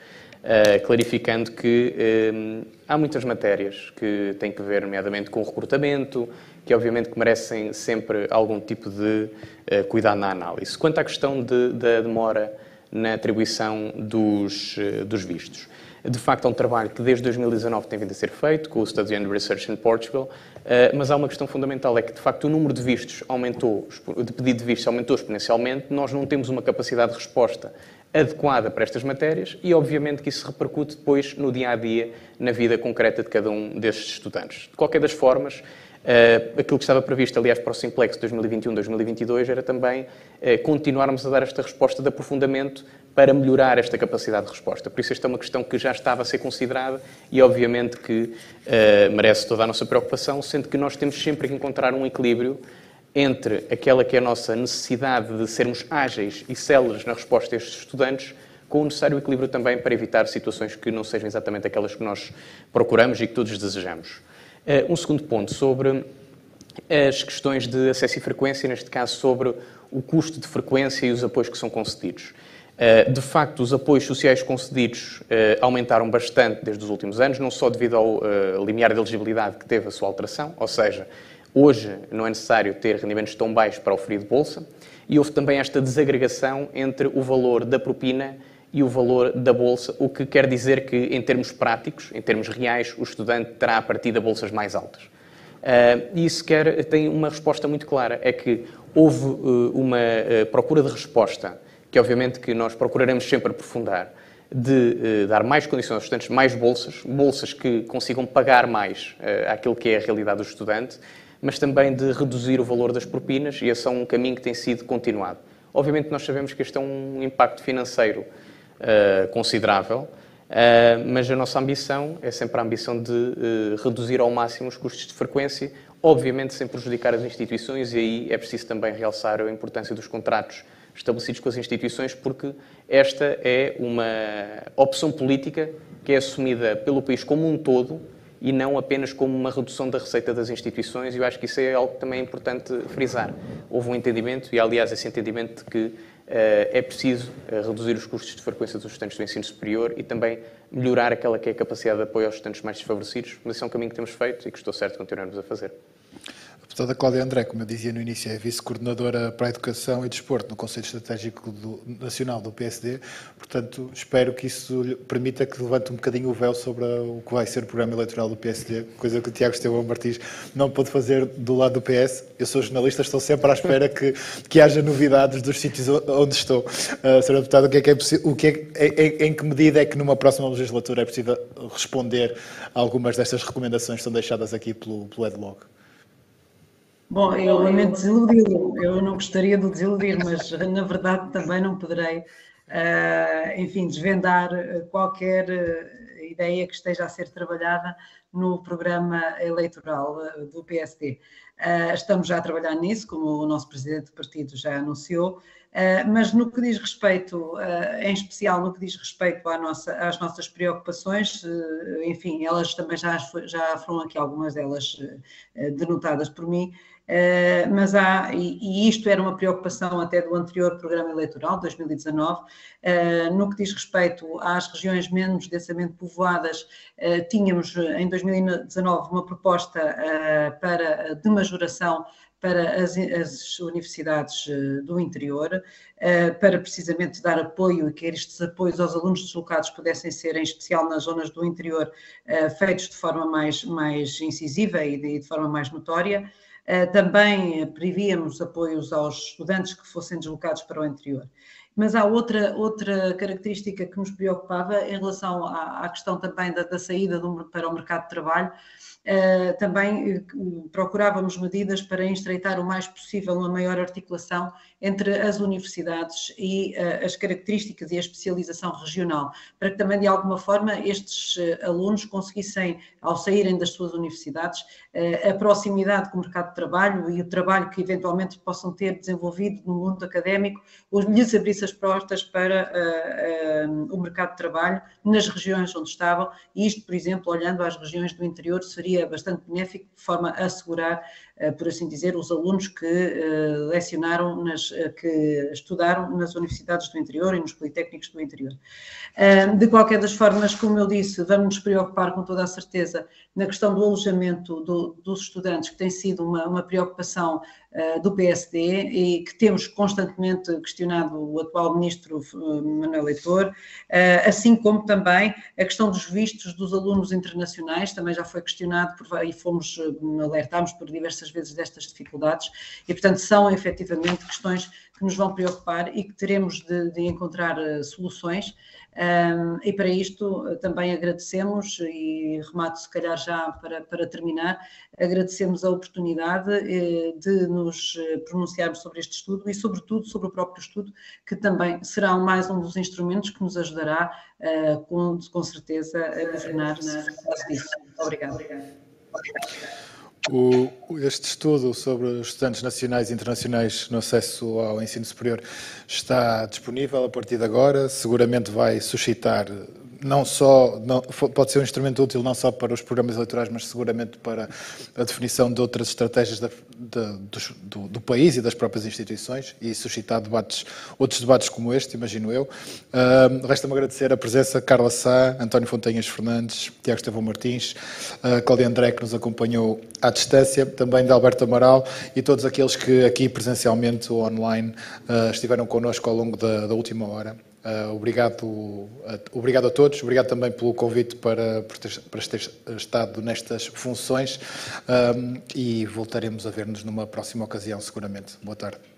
clarificando que uh, há muitas matérias que têm que ver, nomeadamente, com o recrutamento, que obviamente que merecem sempre algum tipo de uh, cuidado na análise. Quanto à questão de, da demora na atribuição dos, dos vistos. De facto, é um trabalho que desde 2019 tem vindo a ser feito, com o Study and Research in Portugal, mas há uma questão fundamental, é que de facto o número de vistos aumentou, de pedido de vistos aumentou exponencialmente, nós não temos uma capacidade de resposta adequada para estas matérias e, obviamente, que isso repercute depois no dia a dia, na vida concreta de cada um destes estudantes. De qualquer das formas, Uh, aquilo que estava previsto, aliás, para o Simplex 2021-2022 era também uh, continuarmos a dar esta resposta de aprofundamento para melhorar esta capacidade de resposta. Por isso, esta é uma questão que já estava a ser considerada e, obviamente, que uh, merece toda a nossa preocupação, sendo que nós temos sempre que encontrar um equilíbrio entre aquela que é a nossa necessidade de sermos ágeis e céleres na resposta a estes estudantes, com o necessário equilíbrio também para evitar situações que não sejam exatamente aquelas que nós procuramos e que todos desejamos. Eh, um segundo ponto sobre as questões de acesso e frequência, neste caso sobre o custo de frequência e os apoios que são concedidos. Eh, de facto, os apoios sociais concedidos eh, aumentaram bastante desde os últimos anos, não só devido ao limiar de elegibilidade que teve a sua alteração, ou seja, Hoje não é necessário ter rendimentos tão baixos para oferir de bolsa e houve também esta desagregação entre o valor da propina e o valor da bolsa, o que quer dizer que, em termos práticos, em termos reais, o estudante terá a partir de bolsas mais altas. Uh, e isso quer, tem uma resposta muito clara, é que houve uh, uma uh, procura de resposta, que obviamente que nós procuraremos sempre aprofundar, de dar mais condições aos estudantes, mais bolsas, bolsas que consigam pagar mais aquilo que é a realidade do estudante, mas também de reduzir o valor das propinas, e esse é um caminho que tem sido continuado. Obviamente, nós sabemos que este é um impacto financeiro uh, considerável, uh, mas a nossa ambição é sempre a ambição de uh, reduzir ao máximo os custos de frequência, obviamente sem prejudicar as instituições, e aí é preciso também realçar a importância dos contratos estabelecidos com as instituições, porque esta é uma opção política que é assumida pelo país como um todo e não apenas como uma redução da receita das instituições, e eu acho que isso é algo que também é importante frisar. Houve um entendimento, e aliás esse entendimento de que é preciso uh, reduzir os custos de frequência dos estudantes do ensino superior e também melhorar aquela que é a capacidade de apoio aos estudantes mais desfavorecidos, mas esse é um caminho que temos feito e que estou certo de continuarmos a fazer. Deputada Cláudia André, como eu dizia no início, é vice-coordenadora para a Educação e Desporto no Conselho Estratégico do, Nacional do PSD, portanto, espero que isso permita que levante um bocadinho o véu sobre o que vai ser o programa eleitoral do PSD, coisa que o Tiago Estevão Martins não pôde fazer do lado do PS. Eu sou jornalista, estou sempre à espera que, que haja novidades dos sítios onde estou. Uh, Sra. Deputada, o que é que é possível, o que é, em, em que medida é que numa próxima legislatura é preciso responder a algumas destas recomendações que são deixadas aqui pelo, pelo EDLOG? Bom, eu lamento desiludi-lo. Eu não gostaria de desiludir, mas na verdade também não poderei, uh, enfim, desvendar qualquer uh, ideia que esteja a ser trabalhada no programa eleitoral uh, do PSD. estamos já a trabalhar nisso, como o nosso presidente do partido já anunciou, mas no que diz respeito, em especial no que diz respeito à nossa, às nossas preocupações, enfim, elas também já, já foram aqui algumas delas denotadas por mim, Uh, mas há, e, isto era uma preocupação até do anterior programa eleitoral, 2019, uh, eh, no que diz respeito às regiões menos densamente povoadas, uh, tínhamos em 2019 uma proposta para, de majoração para as, as, universidades do interior, para precisamente dar apoio e que estes apoios aos alunos deslocados pudessem ser, em especial nas zonas do interior, feitos de forma mais, mais incisiva e de, de forma mais notória. Eh, também prevíamos apoios aos estudantes que fossem deslocados para o interior. Mas há outra, outra característica que nos preocupava em relação à, à questão também da, da saída do, para o mercado de trabalho, eh, também eh, procurávamos medidas para estreitar o mais possível uma maior articulação entre as universidades e uh, as características e a especialização regional, para que também de alguma forma estes alunos conseguissem, ao saírem das suas universidades, a proximidade com o mercado de trabalho e o trabalho que eventualmente possam ter desenvolvido no mundo académico, lhes abrisse as portas para o mercado de trabalho nas regiões onde estavam, e isto, por exemplo, olhando às regiões do interior, seria bastante benéfico de forma a assegurar por assim dizer, os alunos que eh, lecionaram, nas, eh, que estudaram nas universidades do interior e nos politécnicos do interior. De qualquer das formas, como eu disse, vamos nos preocupar com toda a certeza na questão do alojamento do, dos estudantes, que tem sido uma, uma preocupação do PSD e que temos constantemente questionado o atual ministro Manuel Leitor, assim como também a questão dos vistos dos alunos internacionais, também já foi questionado por, e fomos, alertámos por diversas diversas vezes destas dificuldades e, portanto, são efetivamente questões que nos vão preocupar e que teremos de, de encontrar uh, soluções. Um, e para isto uh, também agradecemos, e remato se calhar já para, para terminar, agradecemos a oportunidade uh, de nos pronunciarmos sobre este estudo e, sobretudo, sobre o próprio estudo, que também será mais um dos instrumentos que nos ajudará, com, com certeza, a governar na base disso. Obrigada. Obrigada. O, este estudo sobre os estudantes nacionais e internacionais no acesso ao ensino superior está disponível a partir de agora. Seguramente vai suscitar não só não, pode ser um instrumento útil não só para os programas eleitorais, mas seguramente para a definição de outras estratégias da, de, do, do, país e das próprias instituições e suscitar debates, outros debates como este, imagino eu. Uh, Resta-me agradecer a presença de Carla Sá, António Fontanhas Fernandes, Tiago Estevão Martins, uh, Cláudia André, que nos acompanhou à distância, também de Alberto Amaral e todos aqueles que aqui presencialmente ou online uh, estiveram connosco ao longo da, da última hora. Uh, obrigado, uh, obrigado a todos, obrigado também pelo convite para, ter, para ter estado nestas funções um, e voltaremos a ver-nos numa próxima ocasião, seguramente. Boa tarde.